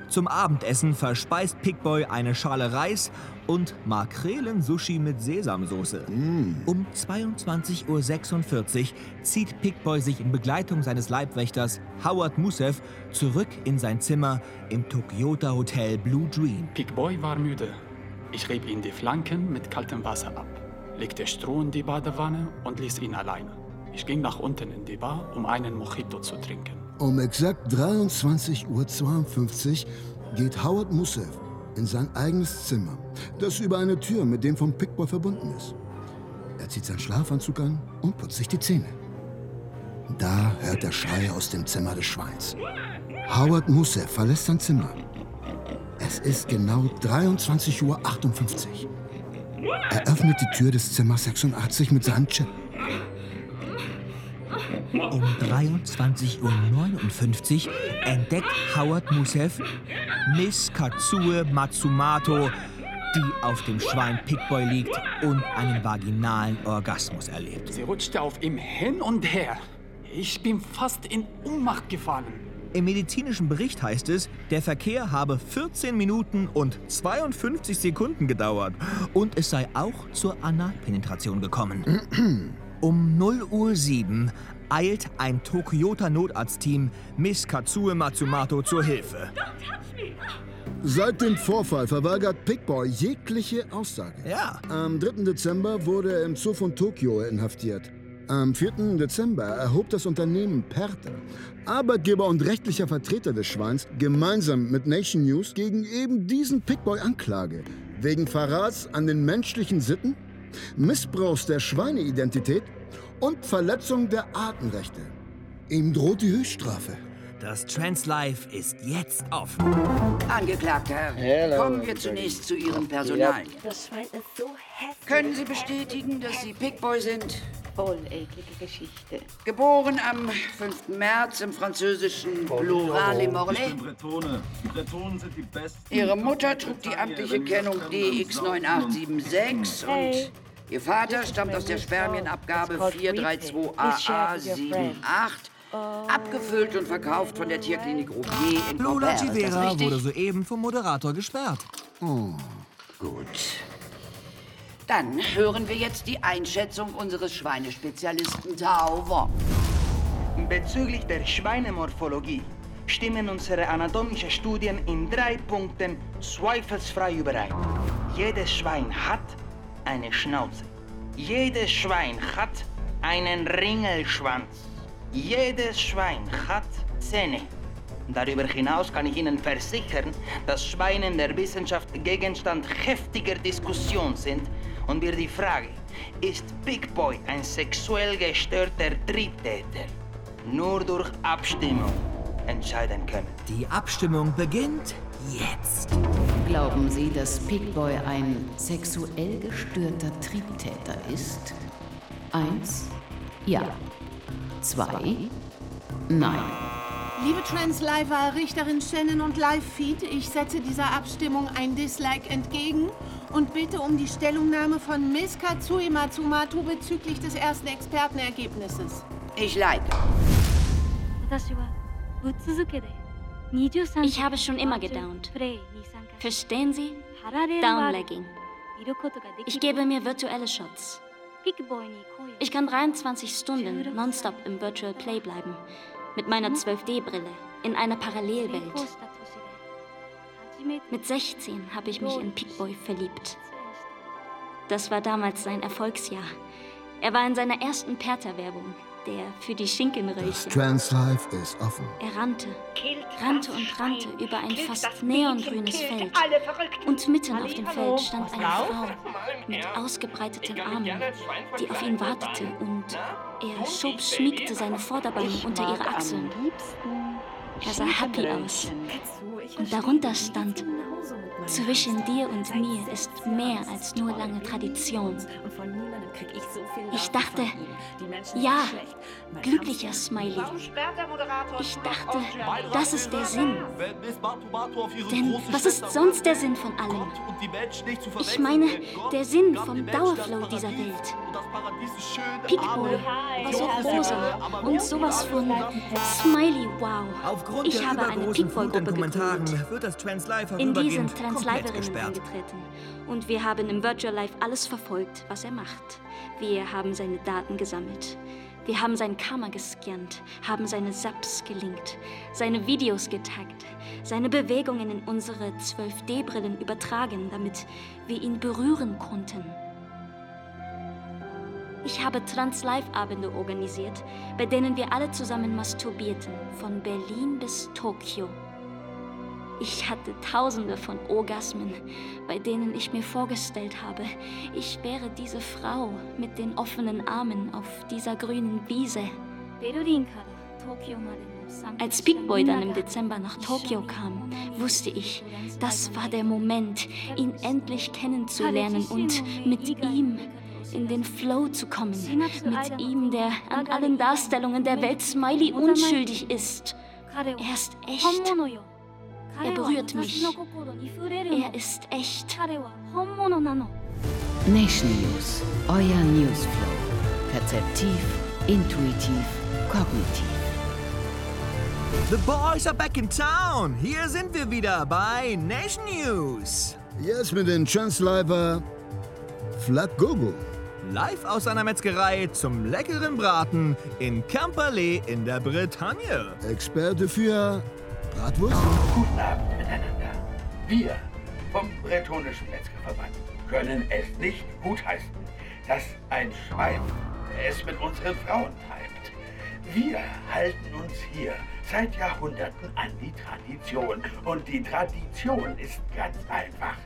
Zum Abendessen verspeist Pickboy eine Schale Reis und Makrelen-Sushi mit Sesamsoße. Um 22.46 Uhr zieht Pickboy sich in Begleitung seines Leibwächters Howard Musev zurück in sein Zimmer im Tokyota Hotel Blue Dream. Pickboy war müde. Ich rieb ihm die Flanken mit kaltem Wasser ab, legte Stroh in die Badewanne und ließ ihn alleine. Ich ging nach unten in die Bar, um einen Mojito zu trinken. Um exakt 23.52 Uhr geht Howard Musev in sein eigenes Zimmer, das über eine Tür mit dem vom Pickboy verbunden ist. Er zieht seinen Schlafanzug an und putzt sich die Zähne. Da hört er Schreie aus dem Zimmer des Schweins. Howard Musev verlässt sein Zimmer. Es ist genau 23.58 Uhr. Er öffnet die Tür des Zimmers 86 mit Chip. Um 23.59 Uhr entdeckt Howard Musev Miss Katsue Matsumato, die auf dem Schwein Pickboy liegt und einen vaginalen Orgasmus erlebt. Sie rutschte auf ihm hin und her. Ich bin fast in Ohnmacht gefallen. Im medizinischen Bericht heißt es, der Verkehr habe 14 Minuten und 52 Sekunden gedauert und es sei auch zur Analpenetration gekommen. Um 0 Uhr 7 eilt ein Tokyota-Notarztteam Miss Katsue Matsumato zur Hilfe. Seit dem Vorfall verweigert Pickboy jegliche Aussage. Ja. Am 3. Dezember wurde er im Zoo von Tokio inhaftiert. Am 4. Dezember erhob das Unternehmen Perta, Arbeitgeber und rechtlicher Vertreter des Schweins, gemeinsam mit Nation News gegen eben diesen Pickboy Anklage. Wegen Verrats an den menschlichen Sitten, Missbrauchs der Schweineidentität und Verletzung der Artenrechte. Ihm droht die Höchststrafe. Das Translife ist jetzt offen. Angeklagter, Hello, kommen wir zunächst zu Ihren Personalien. Das Schwein ist so hässlich. Können Sie bestätigen, dass Sie Pickboy sind? Voll eklige Geschichte. Geboren am 5. März im französischen Blois-les-Morlaix. Bretone. Die Bretonen sind die besten. Ihre Mutter trug die amtliche Kennung DX9876 und Ihr Vater stammt aus der Spermienabgabe 432AA78, abgefüllt und verkauft von der Tierklinik Roubier in Givera richtig? wurde soeben vom Moderator gesperrt. Oh. Gut. Dann hören wir jetzt die Einschätzung unseres Schweinespezialisten Tao Wong. Bezüglich der Schweinemorphologie stimmen unsere anatomischen Studien in drei Punkten zweifelsfrei überein. Jedes Schwein hat eine Schnauze. Jedes Schwein hat einen Ringelschwanz. Jedes Schwein hat Zähne. Darüber hinaus kann ich Ihnen versichern, dass Schweine in der Wissenschaft Gegenstand heftiger Diskussion sind und wir die Frage, ist Big Boy ein sexuell gestörter Triebtäter, nur durch Abstimmung entscheiden können. Die Abstimmung beginnt jetzt. Glauben Sie, dass Pigboy ein sexuell gestörter Triebtäter ist? Eins. Ja. Zwei. Nein. Liebe Transliver, Richterin Shannon und Live-Feed, ich setze dieser Abstimmung ein Dislike entgegen und bitte um die Stellungnahme von Miss Katsui Matsumatu bezüglich des ersten Expertenergebnisses. Ich like. Ich habe schon immer gedownt. Verstehen Sie? Downlegging. Ich gebe mir virtuelle Shots. Ich kann 23 Stunden nonstop im Virtual Play bleiben. Mit meiner 12D-Brille. In einer Parallelwelt. Mit 16 habe ich mich in Pigboy verliebt. Das war damals sein Erfolgsjahr. Er war in seiner ersten Perter-Werbung, der für die Schinkenröllchen. Translife ist offen. Er rannte, rannte und rannte über ein fast neongrünes Feld. Und mitten auf dem Feld stand eine Frau mit ausgebreiteten Armen, die auf ihn wartete. Und er schob schmiegte seine Vorderbeine unter ihre Achseln. Er sah happy aus. Und darunter stand, zwischen dir und mir ist mehr als nur lange Tradition. Ich dachte, ja, glücklicher Smiley. Ich dachte, das ist der Sinn. Denn was ist sonst der Sinn von allem? Ich meine, der Sinn vom Dauerflow dieser Welt. Pickboy war so rosa und sowas von Smiley Wow. Ich habe eine Pickboy-Gruppe gegründet. In diesen gesperrt. eingetreten. Und wir haben im Virtual Life alles verfolgt, was er macht. Wir haben seine Daten gesammelt. Wir haben sein Karma gescannt, haben seine Subs gelinkt, seine Videos getaggt, seine Bewegungen in unsere 12D-Brillen übertragen, damit wir ihn berühren konnten. Ich habe Trans-Live-Abende organisiert, bei denen wir alle zusammen masturbierten, von Berlin bis Tokio. Ich hatte tausende von Orgasmen, bei denen ich mir vorgestellt habe, ich wäre diese Frau mit den offenen Armen auf dieser grünen Wiese. Als Big Boy dann im Dezember nach Tokio kam, wusste ich, das war der Moment, ihn endlich kennenzulernen und mit ihm in den Flow zu kommen. Mit ihm, der an allen Darstellungen der Welt Smiley unschuldig ist. Er ist echt. Er berührt mich. Er ist echt. Nation News, euer Newsflow. Perzeptiv, intuitiv, kognitiv. The boys are back in town. Hier sind wir wieder bei Nation News. Jetzt mit den Transliver Flat Gogo. Live aus einer Metzgerei zum leckeren Braten in Camperley in der Bretagne. Experte für Bratwurst? Guten Abend miteinander. Wir vom Bretonischen Metzgerverband können es nicht gutheißen, dass ein Schwein es mit unseren Frauen treibt. Wir halten uns hier seit Jahrhunderten an die Tradition. Und die Tradition ist ganz einfach.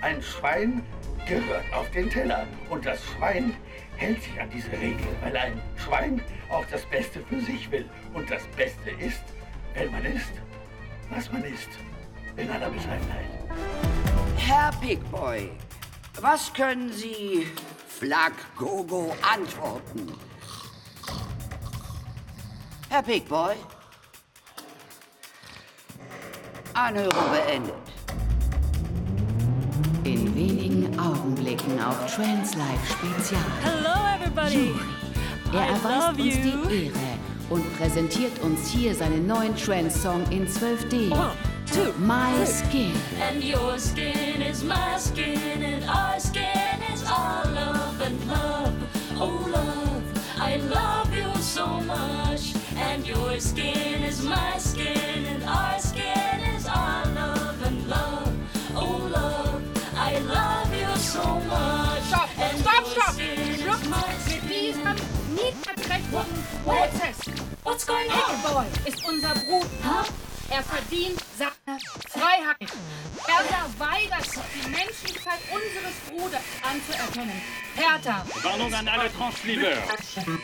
Ein Schwein gehört auf den Teller. Und das Schwein hält sich an diese Regel, weil ein Schwein auch das Beste für sich will. Und das Beste ist, wenn man isst, was man isst. In aller Bescheidenheit. Herr Pigboy, was können Sie Flag Gogo antworten? Herr Pigboy? Anhörung beendet. In wenigen Augenblicken auf Translife Spezial. Hello, everybody. Er I erweist uns die Ehre und präsentiert uns hier seinen neuen Trance-Song in 12D. One, two, my skin. And your skin is my skin and our skin is our love and love. Oh love, I love you so much. And your skin is my skin and our skin is Niederträchtigen Prozess. Boy ist unser Bruder. Er verdient seine Freiheit. Er weigert sich, die Menschlichkeit unseres Bruders anzuerkennen. Hertha. Warnung an alle Transleaver.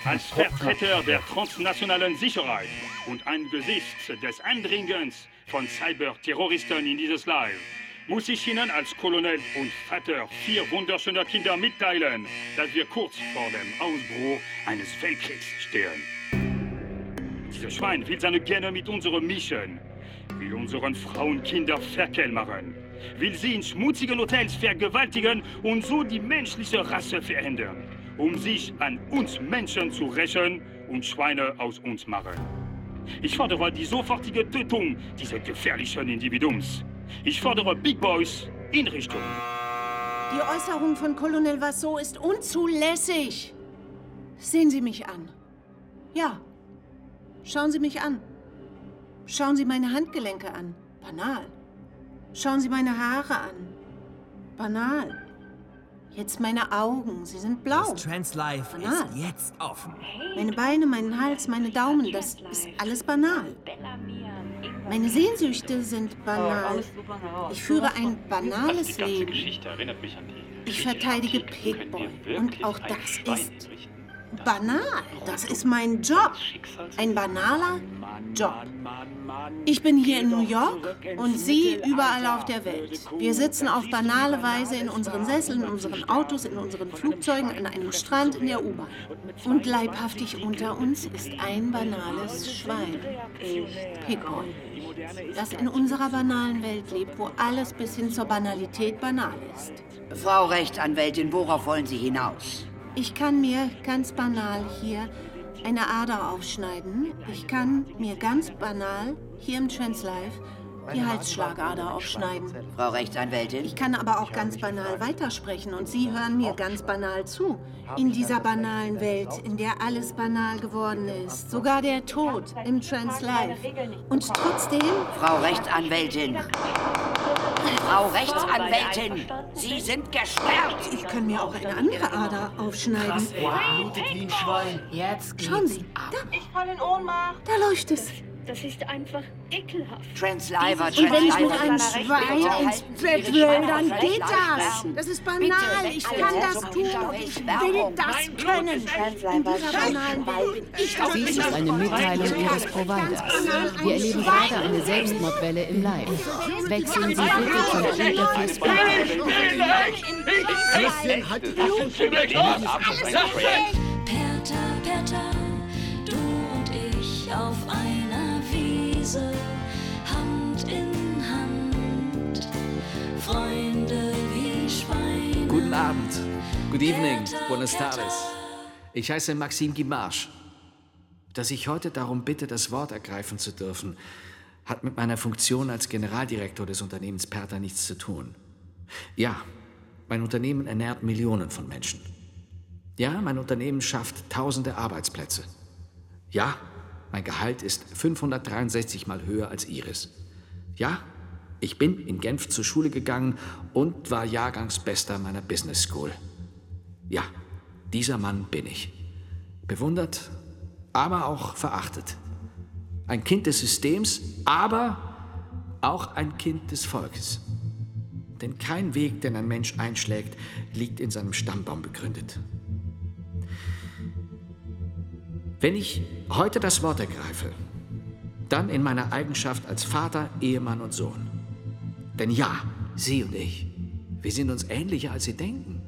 Als Vertreter der transnationalen Sicherheit und angesichts des Eindringens von Cyberterroristen in dieses Live muss ich Ihnen als Kolonel und Vater vier wunderschöner Kinder mitteilen, dass wir kurz vor dem Ausbruch eines Weltkriegs stehen. Dieses Schwein will seine Gene mit unserem mischen, will unseren Frauen Kinder Ferkel machen, will sie in schmutzigen Hotels vergewaltigen und so die menschliche Rasse verändern, um sich an uns Menschen zu rächen und Schweine aus uns machen. Ich fordere die sofortige Tötung dieses gefährlichen Individuums. Ich fordere Big Boys in Richtung. Die Äußerung von Colonel Vassot ist unzulässig. Sehen Sie mich an. Ja. Schauen Sie mich an. Schauen Sie meine Handgelenke an. Banal. Schauen Sie meine Haare an. Banal. Jetzt meine Augen. Sie sind blau. Das Translife Banal. ist jetzt offen. Meine Beine, meinen Hals, meine Daumen, das ist alles banal. Meine Sehnsüchte sind banal. Ich führe ein banales Leben. Ich verteidige Pigboy. Und auch das ist banal. Das ist mein Job. Ein banaler Job. Ich bin hier in New York und Sie überall auf der Welt. Wir sitzen auf banale Weise in unseren Sesseln, in unseren Autos, in unseren Flugzeugen, an einem Strand, in der U-Bahn. Und leibhaftig unter uns ist ein banales Schwein. Pigboy. Das in unserer banalen Welt lebt, wo alles bis hin zur Banalität banal ist. Frau Rechtsanwältin, worauf wollen Sie hinaus? Ich kann mir ganz banal hier eine Ader aufschneiden. Ich kann mir ganz banal hier im Translife die Halsschlagader aufschneiden. Frau Rechtsanwältin? Ich kann aber auch ganz banal weitersprechen und Sie hören mir ganz banal zu. In dieser banalen Welt, in der alles banal geworden ist, sogar der Tod im Translife. Und trotzdem... Frau Rechtsanwältin! Frau Rechtsanwältin! Sie sind gesperrt! Ich kann mir auch eine andere Ader aufschneiden. Blutet wie ein Schwein. Jetzt Schauen Sie, da, Ich falle in Ohnmacht. da läuft es. Das ist einfach ekelhaft. Transliver, Und wenn ich mit Transliver. einem Schwein ins Bett will, dann geht das. Das ist banal. Ich kann das tun ich will das können. Das Dies ist eine Mitteilung Ihres Providers. Wir erleben gerade eine Selbstmordwelle im Live. Wechseln Sie bitte zum. Christian, halt die Perta, Perta, du und ich auf einer Hand in Hand, Freunde wie Schweine. Guten Abend. Good evening. Buenos tardes. Ich heiße Maxime Guimarch. Dass ich heute darum bitte, das Wort ergreifen zu dürfen, hat mit meiner Funktion als Generaldirektor des Unternehmens Perta nichts zu tun. Ja, mein Unternehmen ernährt Millionen von Menschen. Ja, mein Unternehmen schafft tausende Arbeitsplätze. Ja, mein Gehalt ist 563 Mal höher als Ihres. Ja, ich bin in Genf zur Schule gegangen und war Jahrgangsbester meiner Business School. Ja, dieser Mann bin ich. Bewundert, aber auch verachtet. Ein Kind des Systems, aber auch ein Kind des Volkes. Denn kein Weg, den ein Mensch einschlägt, liegt in seinem Stammbaum begründet. Wenn ich heute das Wort ergreife, dann in meiner Eigenschaft als Vater, Ehemann und Sohn. Denn ja, Sie und ich, wir sind uns ähnlicher, als Sie denken.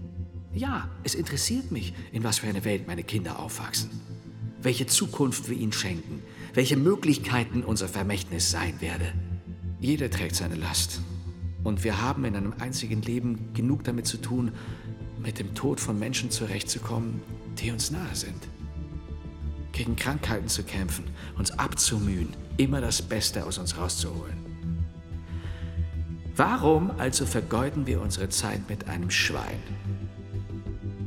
Ja, es interessiert mich, in was für eine Welt meine Kinder aufwachsen. Welche Zukunft wir ihnen schenken. Welche Möglichkeiten unser Vermächtnis sein werde. Jeder trägt seine Last. Und wir haben in einem einzigen Leben genug damit zu tun, mit dem Tod von Menschen zurechtzukommen, die uns nahe sind. Gegen Krankheiten zu kämpfen, uns abzumühen, immer das Beste aus uns rauszuholen. Warum also vergeuden wir unsere Zeit mit einem Schwein?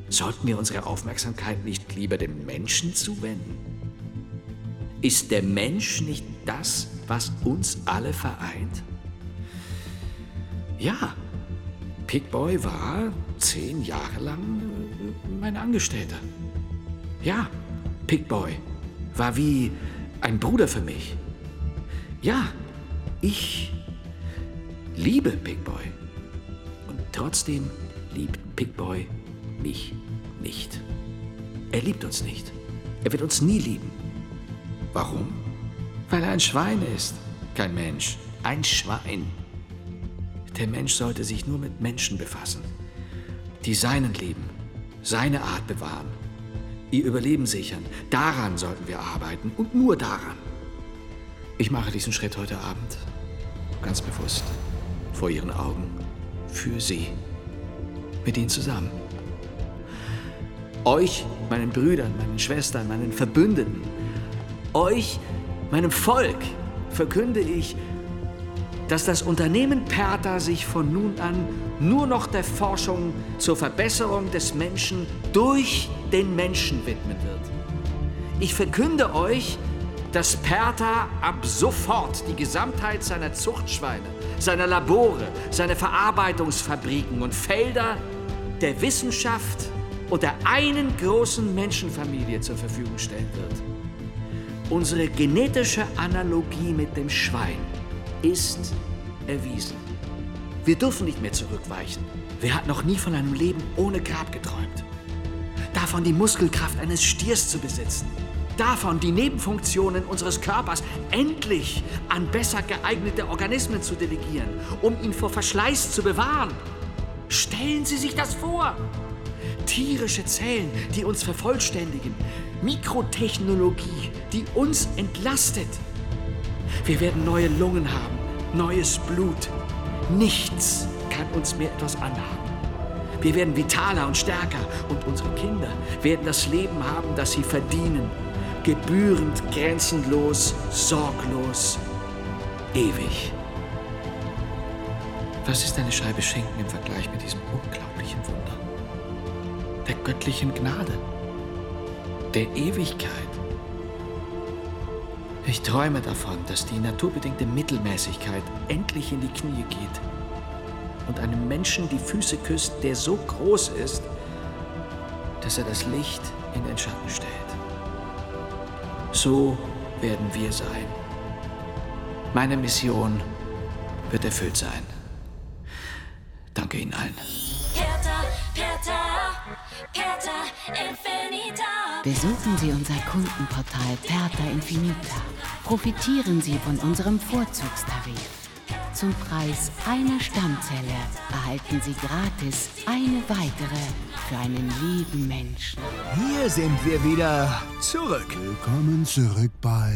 Sollten wir unsere Aufmerksamkeit nicht lieber dem Menschen zuwenden? Ist der Mensch nicht das, was uns alle vereint? Ja, Pigboy war zehn Jahre lang äh, mein Angestellter. Ja, Pigboy war wie ein Bruder für mich. Ja, ich liebe Pigboy. Und trotzdem liebt Pigboy mich nicht. Er liebt uns nicht. Er wird uns nie lieben. Warum? Weil er ein Schwein ist. Kein Mensch. Ein Schwein. Der Mensch sollte sich nur mit Menschen befassen, die seinen lieben, seine Art bewahren, ihr Überleben sichern. Daran sollten wir arbeiten und nur daran. Ich mache diesen Schritt heute Abend ganz bewusst vor Ihren Augen für Sie, mit Ihnen zusammen. Euch, meinen Brüdern, meinen Schwestern, meinen Verbündeten, euch, meinem Volk, verkünde ich, dass das Unternehmen Perta sich von nun an nur noch der Forschung zur Verbesserung des Menschen durch den Menschen widmen wird. Ich verkünde euch, dass Perta ab sofort die Gesamtheit seiner Zuchtschweine, seiner Labore, seiner Verarbeitungsfabriken und Felder der Wissenschaft und der einen großen Menschenfamilie zur Verfügung stellen wird. Unsere genetische Analogie mit dem Schwein ist erwiesen. Wir dürfen nicht mehr zurückweichen. Wer hat noch nie von einem Leben ohne Grab geträumt? Davon die Muskelkraft eines Stiers zu besitzen. Davon die Nebenfunktionen unseres Körpers endlich an besser geeignete Organismen zu delegieren, um ihn vor Verschleiß zu bewahren. Stellen Sie sich das vor! Tierische Zellen, die uns vervollständigen. Mikrotechnologie, die uns entlastet. Wir werden neue Lungen haben, neues Blut. Nichts kann uns mehr etwas anhaben. Wir werden vitaler und stärker und unsere Kinder werden das Leben haben, das sie verdienen. Gebührend, grenzenlos, sorglos, ewig. Was ist eine Scheibe Schinken im Vergleich mit diesem unglaublichen Wunder? Der göttlichen Gnade, der Ewigkeit. Ich träume davon, dass die naturbedingte Mittelmäßigkeit endlich in die Knie geht und einem Menschen die Füße küsst, der so groß ist, dass er das Licht in den Schatten stellt. So werden wir sein. Meine Mission wird erfüllt sein. Danke Ihnen allen. Perta, Perta, Perta Infinita. Besuchen Sie unser Kundenportal Perta Infinita. Profitieren Sie von unserem Vorzugstarif. Zum Preis einer Stammzelle erhalten Sie gratis eine weitere für einen lieben Menschen. Hier sind wir wieder zurück. Willkommen zurück bei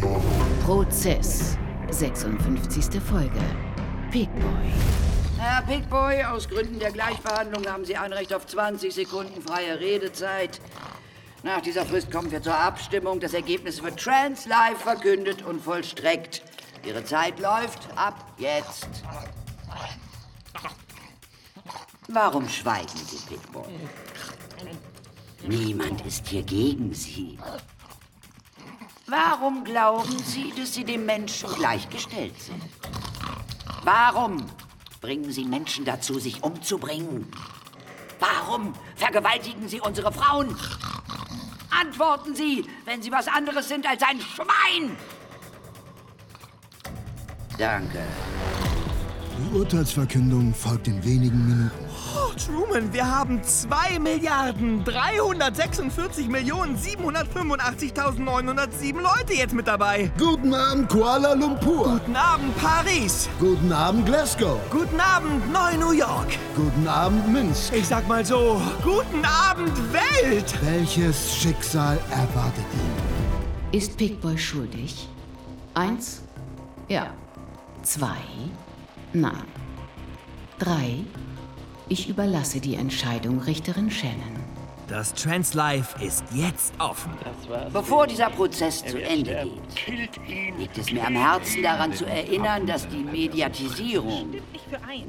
Prozess. 56. Folge. Pigboy. Herr Pigboy, aus Gründen der Gleichbehandlung haben Sie ein Recht auf 20 Sekunden freie Redezeit. Nach dieser Frist kommen wir zur Abstimmung. Das Ergebnis wird TransLive verkündet und vollstreckt. Ihre Zeit läuft ab jetzt. Warum schweigen Sie, Pigboy? Niemand ist hier gegen Sie. Warum glauben Sie, dass Sie dem Menschen gleichgestellt sind? Warum bringen Sie Menschen dazu, sich umzubringen? Warum vergewaltigen Sie unsere Frauen? Antworten Sie, wenn Sie was anderes sind als ein Schwein! Danke. Die Urteilsverkündung folgt in wenigen Minuten. Oh, Truman, wir haben 2 Milliarden 346 Millionen 785.907 Leute jetzt mit dabei. Guten Abend, Kuala Lumpur. Guten Abend, Paris. Guten Abend, Glasgow. Guten Abend, Neu-New York. Guten Abend, Minsk. Ich sag mal so, guten Abend, Welt. Welches Schicksal erwartet ihn? Ist Pigboy schuldig? Eins? Ja. Zwei? Nein. Drei? Ich überlasse die Entscheidung Richterin Shannon. Das TransLife ist jetzt offen. Bevor dieser Prozess zu Ende geht, liegt es mir am Herzen daran zu erinnern, dass die Mediatisierung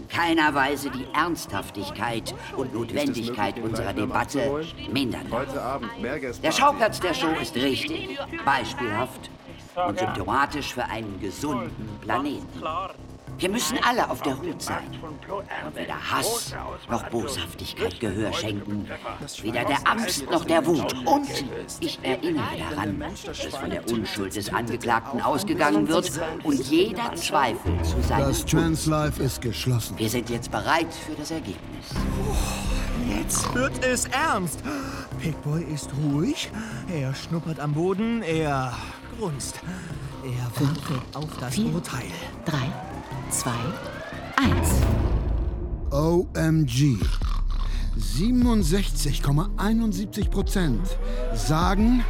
keiner Weise die Ernsthaftigkeit und Notwendigkeit unserer Debatte mindern darf. Der Schauplatz der Show ist richtig, beispielhaft und symptomatisch für einen gesunden Planeten. Wir müssen alle auf der Hut sein. Und weder Hass noch Boshaftigkeit Gehör schenken. Weder der Angst noch der Wut. Und ich erinnere daran, dass von der Unschuld des Angeklagten ausgegangen wird und jeder Zweifel zu seinem Das Translife ist geschlossen. Wir sind jetzt bereit für das Ergebnis. Jetzt wird es ernst. Pigboy ist ruhig, er schnuppert am Boden, er grunzt. Er wartet auf das vier, Urteil. Drei, zwei, eins. OMG. 67,71 Prozent sagen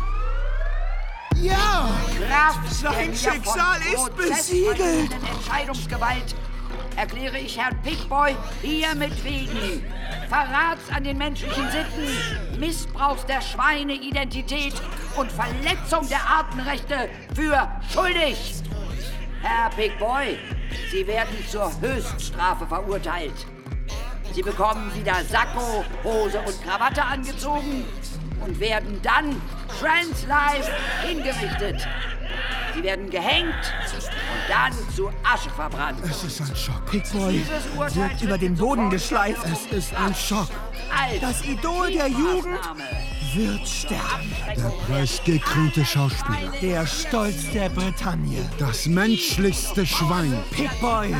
ja. Kraft Sein Schicksal ist besiegelt. Entscheidungsgewalt erkläre ich Herrn Pickboy hiermit wegen Verrats an den menschlichen Sitten, Missbrauchs der Schweineidentität und Verletzung der Artenrechte für schuldig. Herr Pickboy, Sie werden zur Höchststrafe verurteilt. Sie bekommen wieder Sakko, Hose und Krawatte angezogen und werden dann Translife hingerichtet. Sie werden gehängt und dann zu Asche verbrannt. Es ist ein Schock. Urteil wird über den Boden geschleift. Es ist ein Schock. als Das Idol der Jugend Maßnahme. Wird sterben. Der preisgekrönte Schauspieler. Der Stolz der Bretagne. Das menschlichste Schwein. Pigboy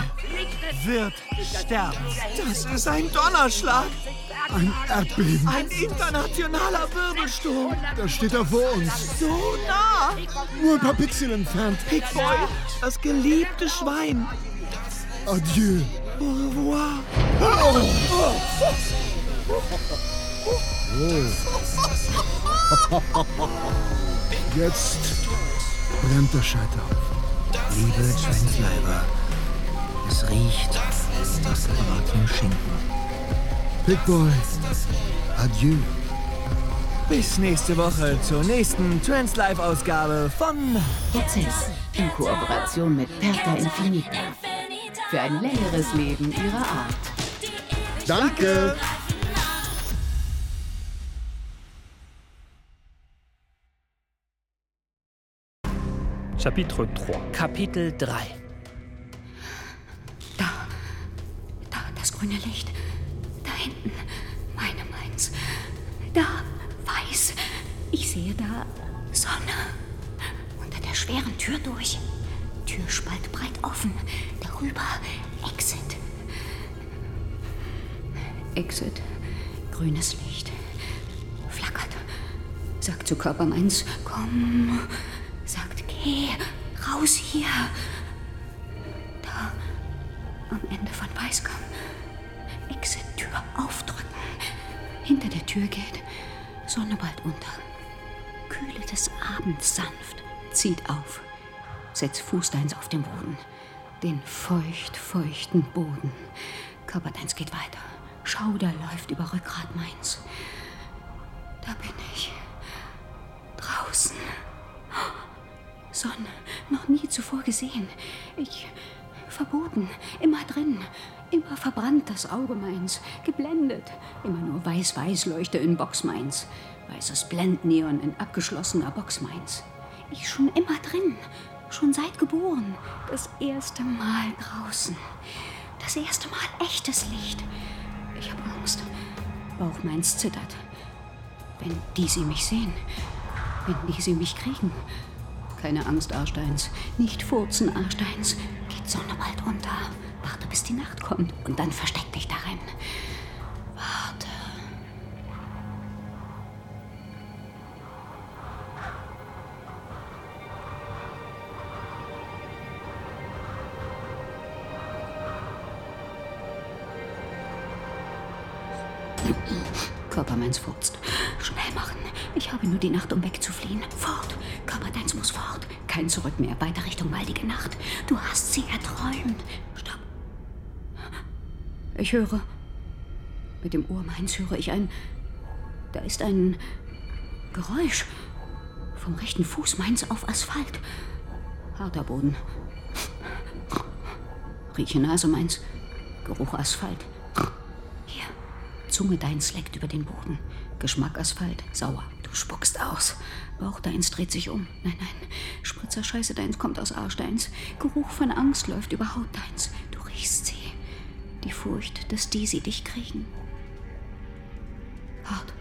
wird sterben. Das ist ein Donnerschlag. Ein Erdbeben. Ein internationaler Wirbelsturm. Da steht er vor uns. So nah. Nur ein paar Pixel entfernt. Pigboy, das geliebte Schwein. Adieu. Au revoir. Jetzt brennt der Scheiterhaufen. Liebe Transleiber, es riecht nach gebratenem Schinken. Pigboy, adieu. Bis nächste Woche zur nächsten Translive-Ausgabe von Prozess in Kooperation mit Perta Infinita. Für ein längeres Leben ihrer Art. Danke. Chapitre 3. Kapitel 3. Da, das grüne Licht. Da hinten, meine Mainz. Da, weiß. Ich sehe da Sonne. Unter der schweren Tür durch. Türspalt breit offen. Darüber Exit. Exit. Grünes Licht. Flackert. Sagt zu Körper meins, komm. Sagt, geh raus hier. Da, am Ende von Weißkamm. Exit-Tür aufdrücken. Hinter der Tür geht Sonne bald unter. Kühle des Abends sanft zieht auf. Setzt Fußdeins auf den Boden. Den feucht, feuchten Boden. Körperdeins geht weiter. Schauder läuft über Rückgrat meins. Da bin ich. Draußen. Sonne, noch nie zuvor gesehen. Ich verboten, immer drin, immer verbrannt das Auge meins, geblendet, immer nur weiß-weiß leuchte in Box meins, weißes Blendneon in abgeschlossener Box meins. Ich schon immer drin, schon seit geboren, das erste Mal draußen, das erste Mal echtes Licht. Ich hab Angst, Bauch meins zittert. Wenn die sie mich sehen, wenn die sie mich kriegen, keine Angst, Arsteins. Nicht furzen, Arsteins. Geht Sonne bald unter. Warte, bis die Nacht kommt. Und dann versteck dich darin. Warte. Körper meins furzt. Ich habe nur die Nacht, um wegzufliehen. Fort. Körper deins muss fort. Kein Zurück mehr. Weiter Richtung waldige Nacht. Du hast sie erträumt. Stopp. Ich höre. Mit dem Ohr meins höre ich ein. Da ist ein Geräusch. Vom rechten Fuß meins auf Asphalt. Harter Boden. Rieche Nase meins. Geruch Asphalt. Hier. Zunge deins leckt über den Boden. Geschmack Asphalt. Sauer. Du spuckst aus. Bauch deins dreht sich um. Nein, nein. Spritzer Scheiße deins kommt aus Arsch deins. Geruch von Angst läuft über Haut deins. Du ist sie. Die Furcht, dass die sie dich kriegen. Hart.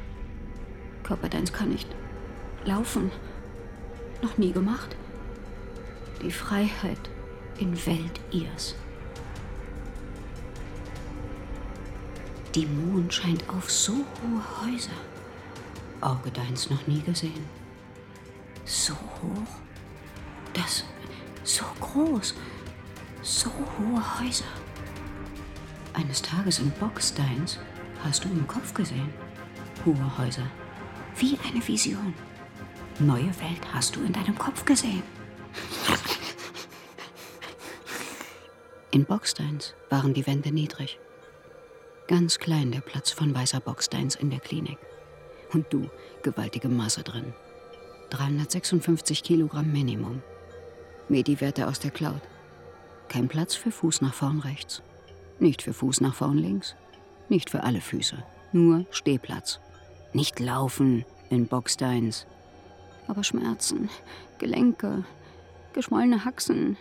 Körper deins kann nicht laufen. Noch nie gemacht. Die Freiheit in Welt ihrs. Die Mond scheint auf so hohe Häuser. Auge deins noch nie gesehen. So hoch. Das so groß. So hohe Häuser. Eines Tages in Bocksteins hast du im Kopf gesehen. Hohe Häuser. Wie eine Vision. Neue Welt hast du in deinem Kopf gesehen. In Bocksteins waren die Wände niedrig. Ganz klein der Platz von weißer Bocksteins in der Klinik. Und du, gewaltige Masse drin. 356 Kilogramm Minimum. Medi-Werte aus der Cloud. Kein Platz für Fuß nach vorn rechts. Nicht für Fuß nach vorn links. Nicht für alle Füße. Nur Stehplatz. Nicht laufen in Bocksteins. Aber Schmerzen, Gelenke, geschwollene Haxen,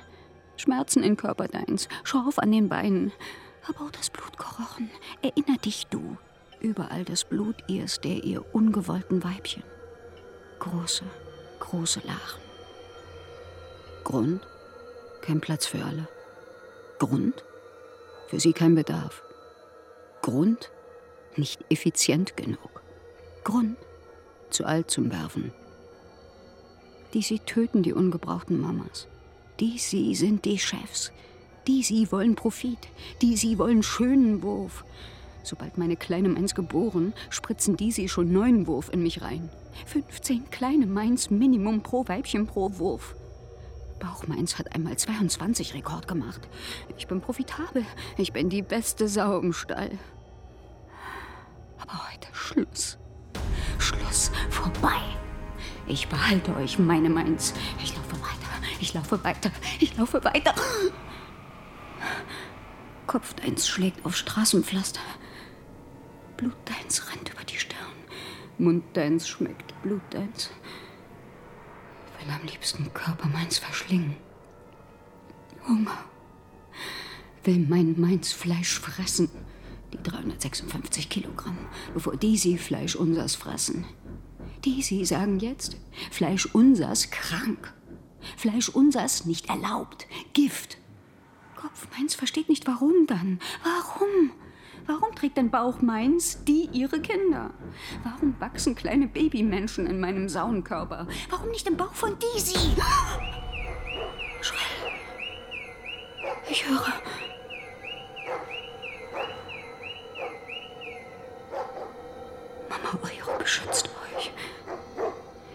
Schmerzen in Körperdeins, Schorf an den Beinen, aber auch das Blut gerochen. Erinner dich du. Überall das Blut ihrs, der ihr ungewollten Weibchen. Große, große Lachen. Grund? Kein Platz für alle. Grund? Für sie kein Bedarf. Grund? Nicht effizient genug. Grund? Zu alt zum Werfen. Die sie töten, die ungebrauchten Mamas. Die sie sind die Chefs. Die sie wollen Profit. Die sie wollen schönen Wurf. Sobald meine kleine Mainz geboren, spritzen die sie schon neuen Wurf in mich rein. 15 kleine Mainz Minimum pro Weibchen pro Wurf. Bauchmeins hat einmal 22 Rekord gemacht. Ich bin profitabel. Ich bin die beste Sau im Stall. Aber heute Schluss. Schluss. Vorbei. Ich behalte euch, meine Mainz. Ich laufe weiter. Ich laufe weiter. Ich laufe weiter. Kopf deins schlägt auf Straßenpflaster. Blut deins rennt über die Stirn. Mund deins schmeckt Blut deins. Will am liebsten Körper meins verschlingen. Hunger. Will mein meins Fleisch fressen. Die 356 Kilogramm, bevor die sie Fleisch unsers fressen. Die sie sagen jetzt, Fleisch unsers krank. Fleisch unsers nicht erlaubt. Gift. Kopf meins versteht nicht, warum dann. Warum? Warum trägt ein Bauch meins die ihre Kinder? Warum wachsen kleine Babymenschen in meinem Saunkörper? Warum nicht im Bauch von Disi? Schrei. Ich höre. Mama Eure beschützt euch.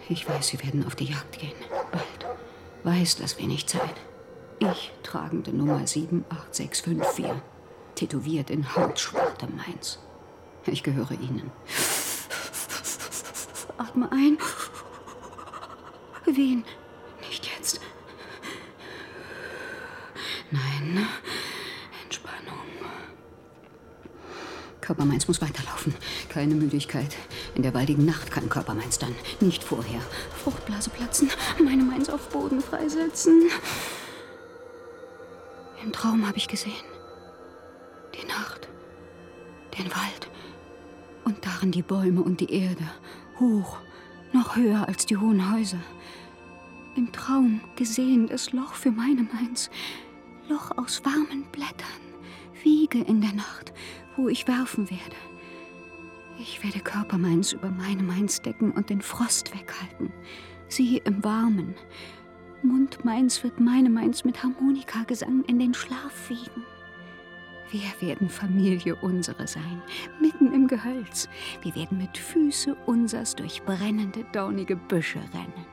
Ich weiß, Sie werden auf die Jagd gehen. Bald. Weiß das wenig Zeit. Ich, tragende Nummer 78654 tätowiert in Hautschwarte Mainz. Ich gehöre Ihnen. Atme ein. Wen? Nicht jetzt. Nein. Entspannung. Körper Mainz muss weiterlaufen. Keine Müdigkeit. In der waldigen Nacht kann Körper Mainz dann. Nicht vorher. Fruchtblase platzen. Meine Mainz auf Boden freisetzen. Im Traum habe ich gesehen. Die Nacht, den Wald und darin die Bäume und die Erde, hoch, noch höher als die hohen Häuser. Im Traum gesehen das Loch für meine Mainz, Loch aus warmen Blättern, Wiege in der Nacht, wo ich werfen werde. Ich werde Körper meins über meine Mainz decken und den Frost weghalten. Sie im Warmen. Mund meins wird meine Mainz mit Harmonikagesang in den Schlaf wiegen. Wir werden Familie unsere sein, mitten im Gehölz. Wir werden mit Füße unsers durch brennende, dornige Büsche rennen.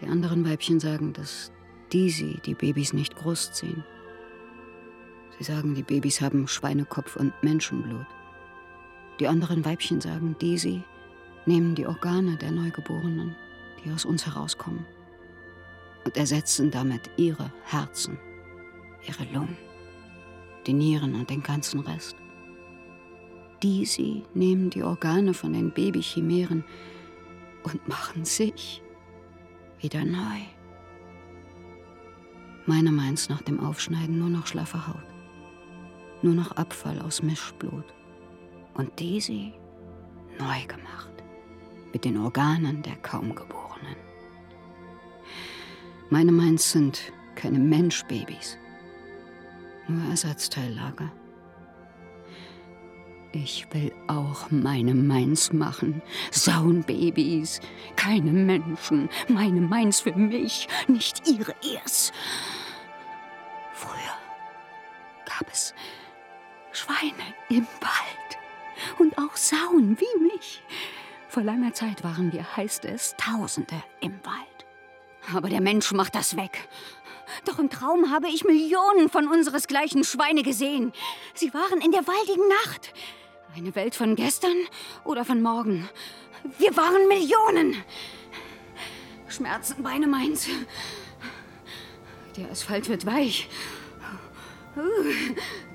Die anderen Weibchen sagen, dass die sie die Babys nicht großziehen. Sie sagen, die Babys haben Schweinekopf und Menschenblut. Die anderen Weibchen sagen, die sie nehmen die Organe der Neugeborenen, die aus uns herauskommen, und ersetzen damit ihre Herzen, ihre Lungen die Nieren und den ganzen Rest. Die sie nehmen die Organe von den Babychimären und machen sich wieder neu. Meine meins nach dem Aufschneiden nur noch schlaffe Haut. Nur noch Abfall aus Mischblut. Und Daisy neu gemacht. Mit den Organen der Kaumgeborenen. Meine meins sind keine Menschbabys. Nur Ersatzteillager. Ich will auch meine Meins machen. Saunbabys. Keine Menschen. Meine Meins für mich, nicht ihre ihrs. Früher gab es Schweine im Wald. Und auch Sauen wie mich. Vor langer Zeit waren wir, heißt es, Tausende im Wald. Aber der Mensch macht das weg. Doch im Traum habe ich Millionen von unseresgleichen Schweine gesehen. Sie waren in der waldigen Nacht. Eine Welt von gestern oder von morgen? Wir waren Millionen. Schmerzen, Beine meins. Der Asphalt wird weich.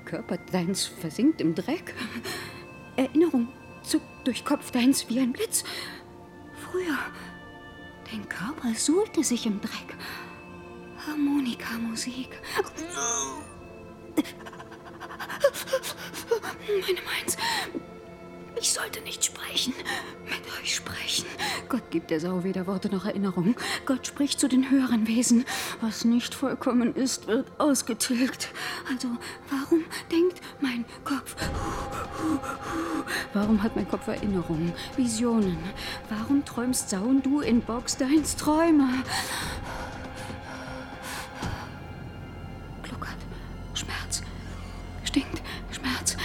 Körper deins versinkt im Dreck. Erinnerung zuckt durch Kopf deins wie ein Blitz. Früher, dein Körper suhlte sich im Dreck. Harmonikamusik. Meine Meins. Ich sollte nicht sprechen. Mit euch sprechen. Gott gibt der Sau weder Worte noch Erinnerung. Gott spricht zu den höheren Wesen. Was nicht vollkommen ist, wird ausgetilgt. Also, warum denkt mein Kopf? Warum hat mein Kopf Erinnerungen, Visionen? Warum träumst Sau und du in Boxsteins Träume? Schmerz, stinkt, Schmerz.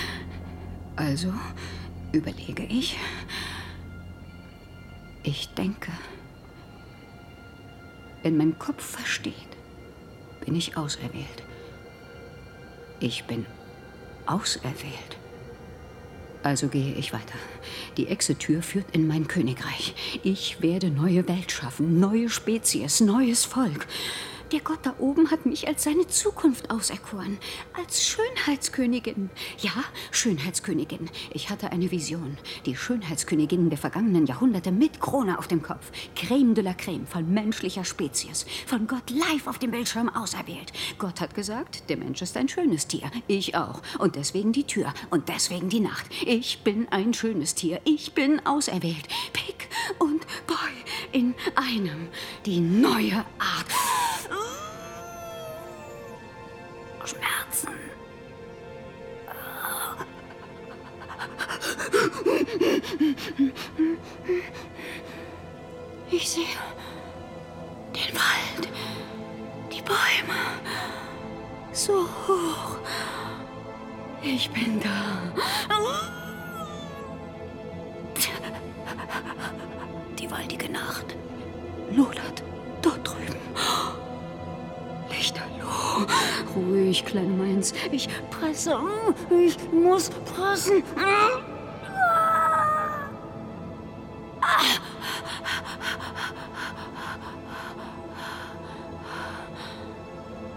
Also überlege ich. Ich denke. Wenn mein Kopf versteht, bin ich auserwählt. Ich bin auserwählt. Also gehe ich weiter. Die Exitür führt in mein Königreich. Ich werde neue Welt schaffen, neue Spezies, neues Volk. Der Gott da oben hat mich als seine Zukunft auserkoren. Als Schönheitskönigin. Ja, Schönheitskönigin. Ich hatte eine Vision. Die Schönheitsköniginnen der vergangenen Jahrhunderte mit Krone auf dem Kopf. Creme de la Creme von menschlicher Spezies. Von Gott live auf dem Bildschirm auserwählt. Gott hat gesagt, der Mensch ist ein schönes Tier. Ich auch. Und deswegen die Tür. Und deswegen die Nacht. Ich bin ein schönes Tier. Ich bin auserwählt. Pick und Boy in einem. Die neue Art. Schmerzen. Ich sehe den Wald, die Bäume, so hoch. Ich bin da. Die waldige Nacht lodert dort drüben. Lichterloh. Ruhig, kleine Meins. Ich presse. Ich muss pressen.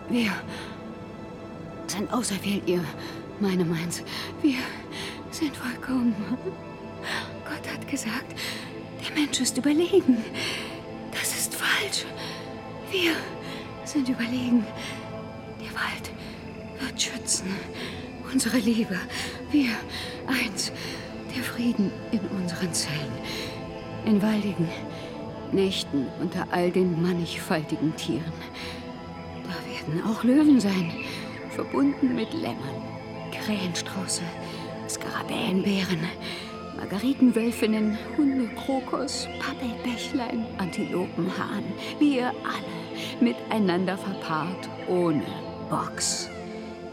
Wir sind auserwählt, ihr, meine Meins. Wir sind vollkommen. Gott hat gesagt, der Mensch ist überlegen. Das ist falsch. Wir sind überlegen. Der Wald wird schützen. Unsere Liebe. Wir eins. Der Frieden in unseren Zellen. In waldigen Nächten unter all den mannigfaltigen Tieren. Da werden auch Löwen sein. Verbunden mit Lämmern, Krähenstrauße, Skarabäenbären, Margaritenwölfinnen, Hunde, Krokos, Pappelbächlein, Antilopenhahn. Wir alle miteinander verpaart, ohne Box.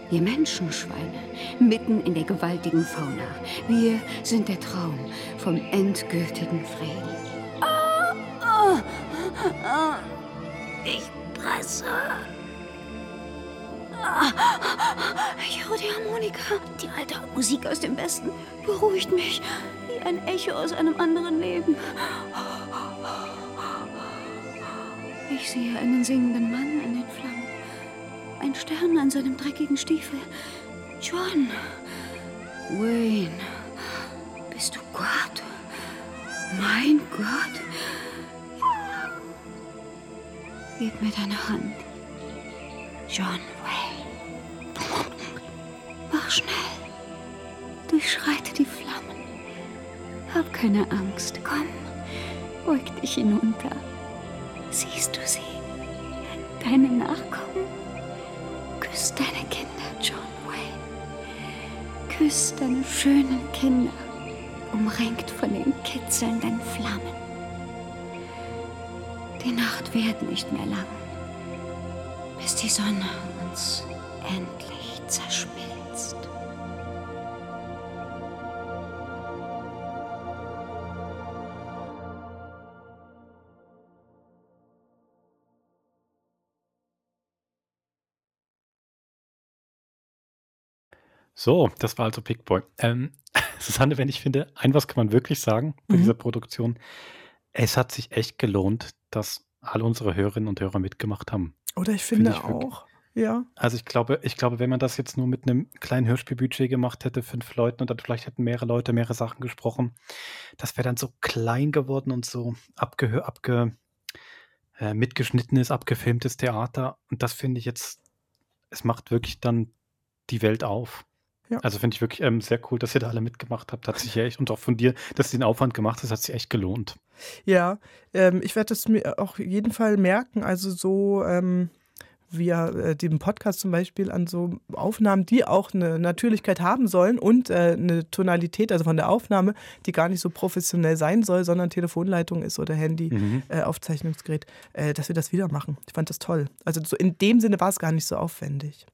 Wir Menschenschweine, mitten in der gewaltigen Fauna. Wir sind der Traum vom endgültigen Frieden. Ah, ah, ah. Ich presse. Ah, ich höre die Harmonika. Die alte Musik aus dem Westen beruhigt mich wie ein Echo aus einem anderen Leben. Ich sehe einen singenden Mann in den Flammen. Ein Stern an seinem dreckigen Stiefel. John. Wayne. Bist du Gott? Mein Gott? Gib mir deine Hand. John Wayne. Mach schnell. Durchschreite die Flammen. Hab keine Angst. Komm, beug dich hinunter. Siehst du sie? Deine Nachkommen? Küss deine Kinder, John Wayne. Küss deine schönen Kinder, umringt von den kitzelnden Flammen. Die Nacht wird nicht mehr lang, bis die Sonne uns endlich zerschmilzt. So, das war also Pickboy. Ähm, Susanne, wenn ich finde, ein was kann man wirklich sagen bei Mhm. dieser Produktion. Es hat sich echt gelohnt, dass alle unsere Hörerinnen und Hörer mitgemacht haben. Oder ich Finde finde ich wirklich. auch, ja. Also ich glaube, ich glaube, wenn man das jetzt nur mit einem kleinen Hörspielbudget gemacht hätte, fünf Leuten und dann vielleicht hätten mehrere Leute mehrere Sachen gesprochen, das wäre dann so klein geworden und so abgehö abge äh, mitgeschnittenes, abgefilmtes Theater. Und das finde ich jetzt, es macht wirklich dann die Welt auf. Ja. Also finde ich wirklich ähm, sehr cool, dass ihr da alle mitgemacht habt. Hat sich echt, und auch von dir, dass du den Aufwand gemacht hast, hat sich echt gelohnt. Ja, ähm, ich werde es mir auch jeden Fall merken. Also so ähm, via äh, dem Podcast zum Beispiel an so Aufnahmen, die auch eine Natürlichkeit haben sollen und äh, eine Tonalität, also von der Aufnahme, die gar nicht so professionell sein soll, sondern Telefonleitung ist oder Handy, Mhm. äh, Aufzeichnungsgerät, äh, dass wir das wieder machen. Ich fand das toll. Also so in dem Sinne war es gar nicht so aufwendig.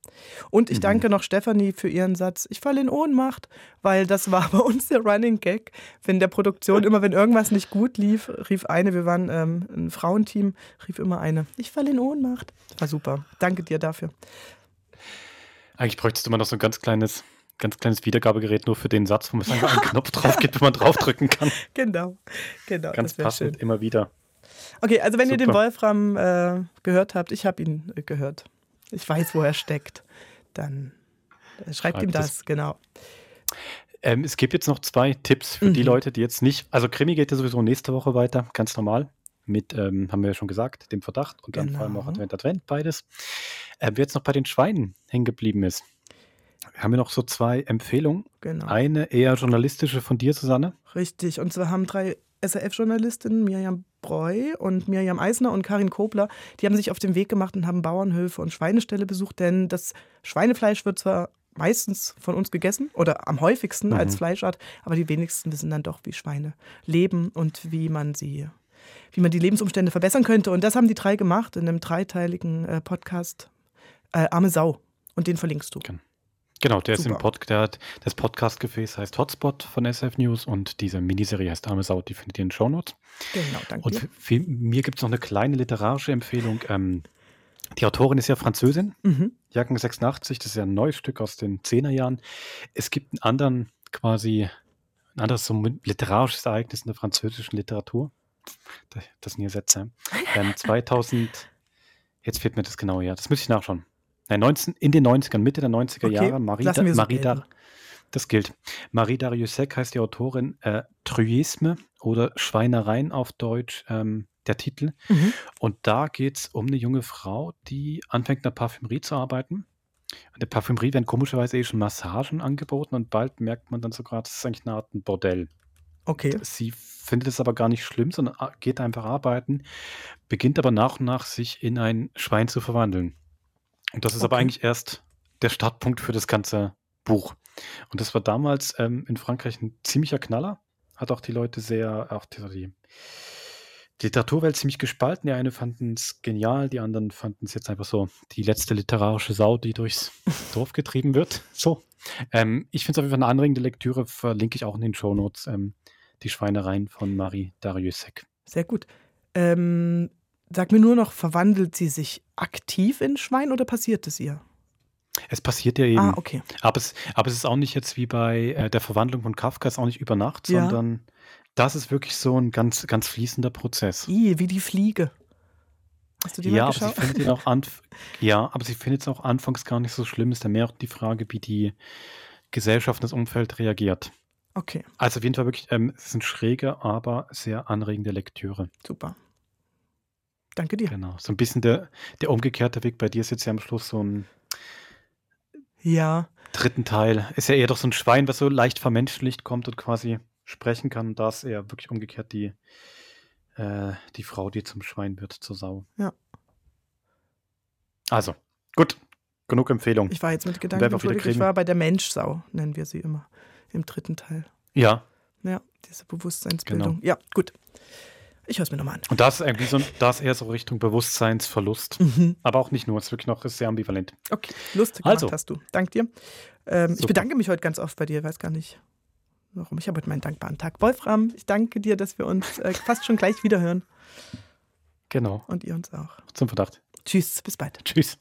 Und ich Mhm. danke noch Stefanie für ihren Satz, ich falle in Ohnmacht, weil das war bei uns der Running Gag. Wenn der Produktion immer, wenn irgendwas nicht gut lief, rief eine, wir waren ähm, ein Frauenteam, rief immer eine, ich falle in Ohnmacht. War super. Danke dir dafür. Eigentlich bräuchtest du mal noch so ein ganz kleines, ganz kleines Wiedergabegerät nur für den Satz, wo man einfach einen Knopf drauf gibt, wo man draufdrücken kann. Genau, genau. Ganz das passend, schön. immer wieder. Okay, also wenn ihr den Super. Wolfram äh, gehört habt, ich habe ihn äh, gehört. Ich weiß, wo er steckt. Dann äh, schreibt ihm Schreibt das, es. genau. Ähm, es gibt jetzt noch zwei Tipps für die Mhm. Leute, die jetzt nicht. Also Krimi geht ja sowieso nächste Woche weiter, ganz normal. Mit, ähm, haben wir ja schon gesagt, dem Verdacht und dann vor allem auch Genau. Advent Advent, beides. Ähm, wer jetzt noch bei den Schweinen hängen geblieben ist, haben wir noch so zwei Empfehlungen. Genau. Eine eher journalistische von dir, Susanne. Richtig. Und zwar haben drei SRF-Journalistinnen, Mirjam Breu und Mirjam Eisner und Karin Kobler, die haben sich auf den Weg gemacht und haben Bauernhöfe und Schweineställe besucht, denn das Schweinefleisch wird zwar meistens von uns gegessen oder am häufigsten Mhm. als Fleischart, aber die wenigsten wissen dann doch, wie Schweine leben und wie man sie, wie man die Lebensumstände verbessern könnte. Und das haben die drei gemacht in einem dreiteiligen äh, Podcast äh, Arme Sau. Und den verlinkst du. Genau, der ist im Super. Pod, der hat, das Podcast-Gefäß heißt Hotspot von SF News und diese Miniserie heißt Arme Sau, die findet ihr in den Shownotes. Genau, danke Und für, für, mir gibt es noch eine kleine literarische Empfehlung. Ähm, die Autorin ist ja Französin, Mhm. Jahrgang 86, das ist ja ein neues Stück aus den 10er Jahren. Es gibt einen anderen, quasi, ein anderes so literarisches Ereignis in der französischen Literatur. Das, sind hier Sätze. Ähm, 2000, jetzt fehlt mir das genau, ja, das müsste ich nachschauen. Nein, 19, in den 90ern, Mitte der 90er Okay, Jahre, Marie, wir so Marie Dar, das gilt. Marie Dariussec heißt die Autorin, äh, Truisme oder Schweinereien auf Deutsch, ähm, der Titel. Mhm. Und da geht es um eine junge Frau, die anfängt in der Parfümerie zu arbeiten. In der Parfümerie werden komischerweise eh schon Massagen angeboten und bald merkt man dann sogar, das ist eigentlich eine Art ein Bordell. Okay. Sie findet es aber gar nicht schlimm, sondern a- geht einfach arbeiten, beginnt aber nach und nach sich in ein Schwein zu verwandeln. Und das ist aber Okay. eigentlich erst der Startpunkt für das ganze Buch. Und das war damals ähm, in Frankreich ein ziemlicher Knaller. Hat auch die Leute sehr, auch die, die Literaturwelt ziemlich gespalten. Die eine fanden es genial, die anderen fanden es jetzt einfach so die letzte literarische Sau, die durchs Dorf getrieben wird. So. Ähm, ich finde es auf jeden Fall eine anregende Lektüre, verlinke ich auch in den Shownotes. Ähm, die Schweinereien von Marie Dariussec. Sehr gut. Ähm, sag mir nur noch, verwandelt sie sich aktiv in Schwein oder passiert es ihr? Es passiert ja eben. Ah, okay. Aber es, aber es ist auch nicht jetzt wie bei äh, der Verwandlung von Kafka, ist auch nicht über Nacht, Ja. sondern das ist wirklich so ein ganz, ganz fließender Prozess. I, wie die Fliege. Hast du die Ja, mal aber sie geschaut? findet auch ja, aber sie findet es auch anfangs gar nicht so schlimm. Ist ja mehr auch die Frage, wie die Gesellschaft und das Umfeld reagiert. Okay, Also auf jeden Fall wirklich, ähm, es eine schräge, aber sehr anregende Lektüre. super. Danke dir. Genau. So ein bisschen der, der umgekehrte Weg. Bei dir ist jetzt ja am Schluss so ein Ja. dritten Teil. Ist ja eher doch so ein Schwein, was so leicht vermenschlicht kommt und quasi sprechen kann. Und da ist eher wirklich umgekehrt die, äh, die Frau, die zum Schwein wird, zur Sau. Ja. Also, gut. Genug Empfehlung. Ich war jetzt mit Gedanken ich war bei der Menschsau, nennen wir sie immer, im dritten Teil. Ja. Ja, diese Bewusstseinsbildung. Genau. Ja, gut. Ich höre es mir nochmal an. Und das ist irgendwie so, das eher so Richtung Bewusstseinsverlust. Mhm. Aber auch nicht nur, es ist wirklich noch ist sehr ambivalent. Okay, lustig Also. hast du. Dank dir. Ähm, ich bedanke mich heute ganz oft bei dir, ich weiß gar nicht, warum. Ich habe heute meinen dankbaren Tag. Wolfram, ich danke dir, dass wir uns äh, fast schon gleich wiederhören. Genau. Und ihr uns auch. Zum Verdacht. Tschüss, bis bald. Tschüss.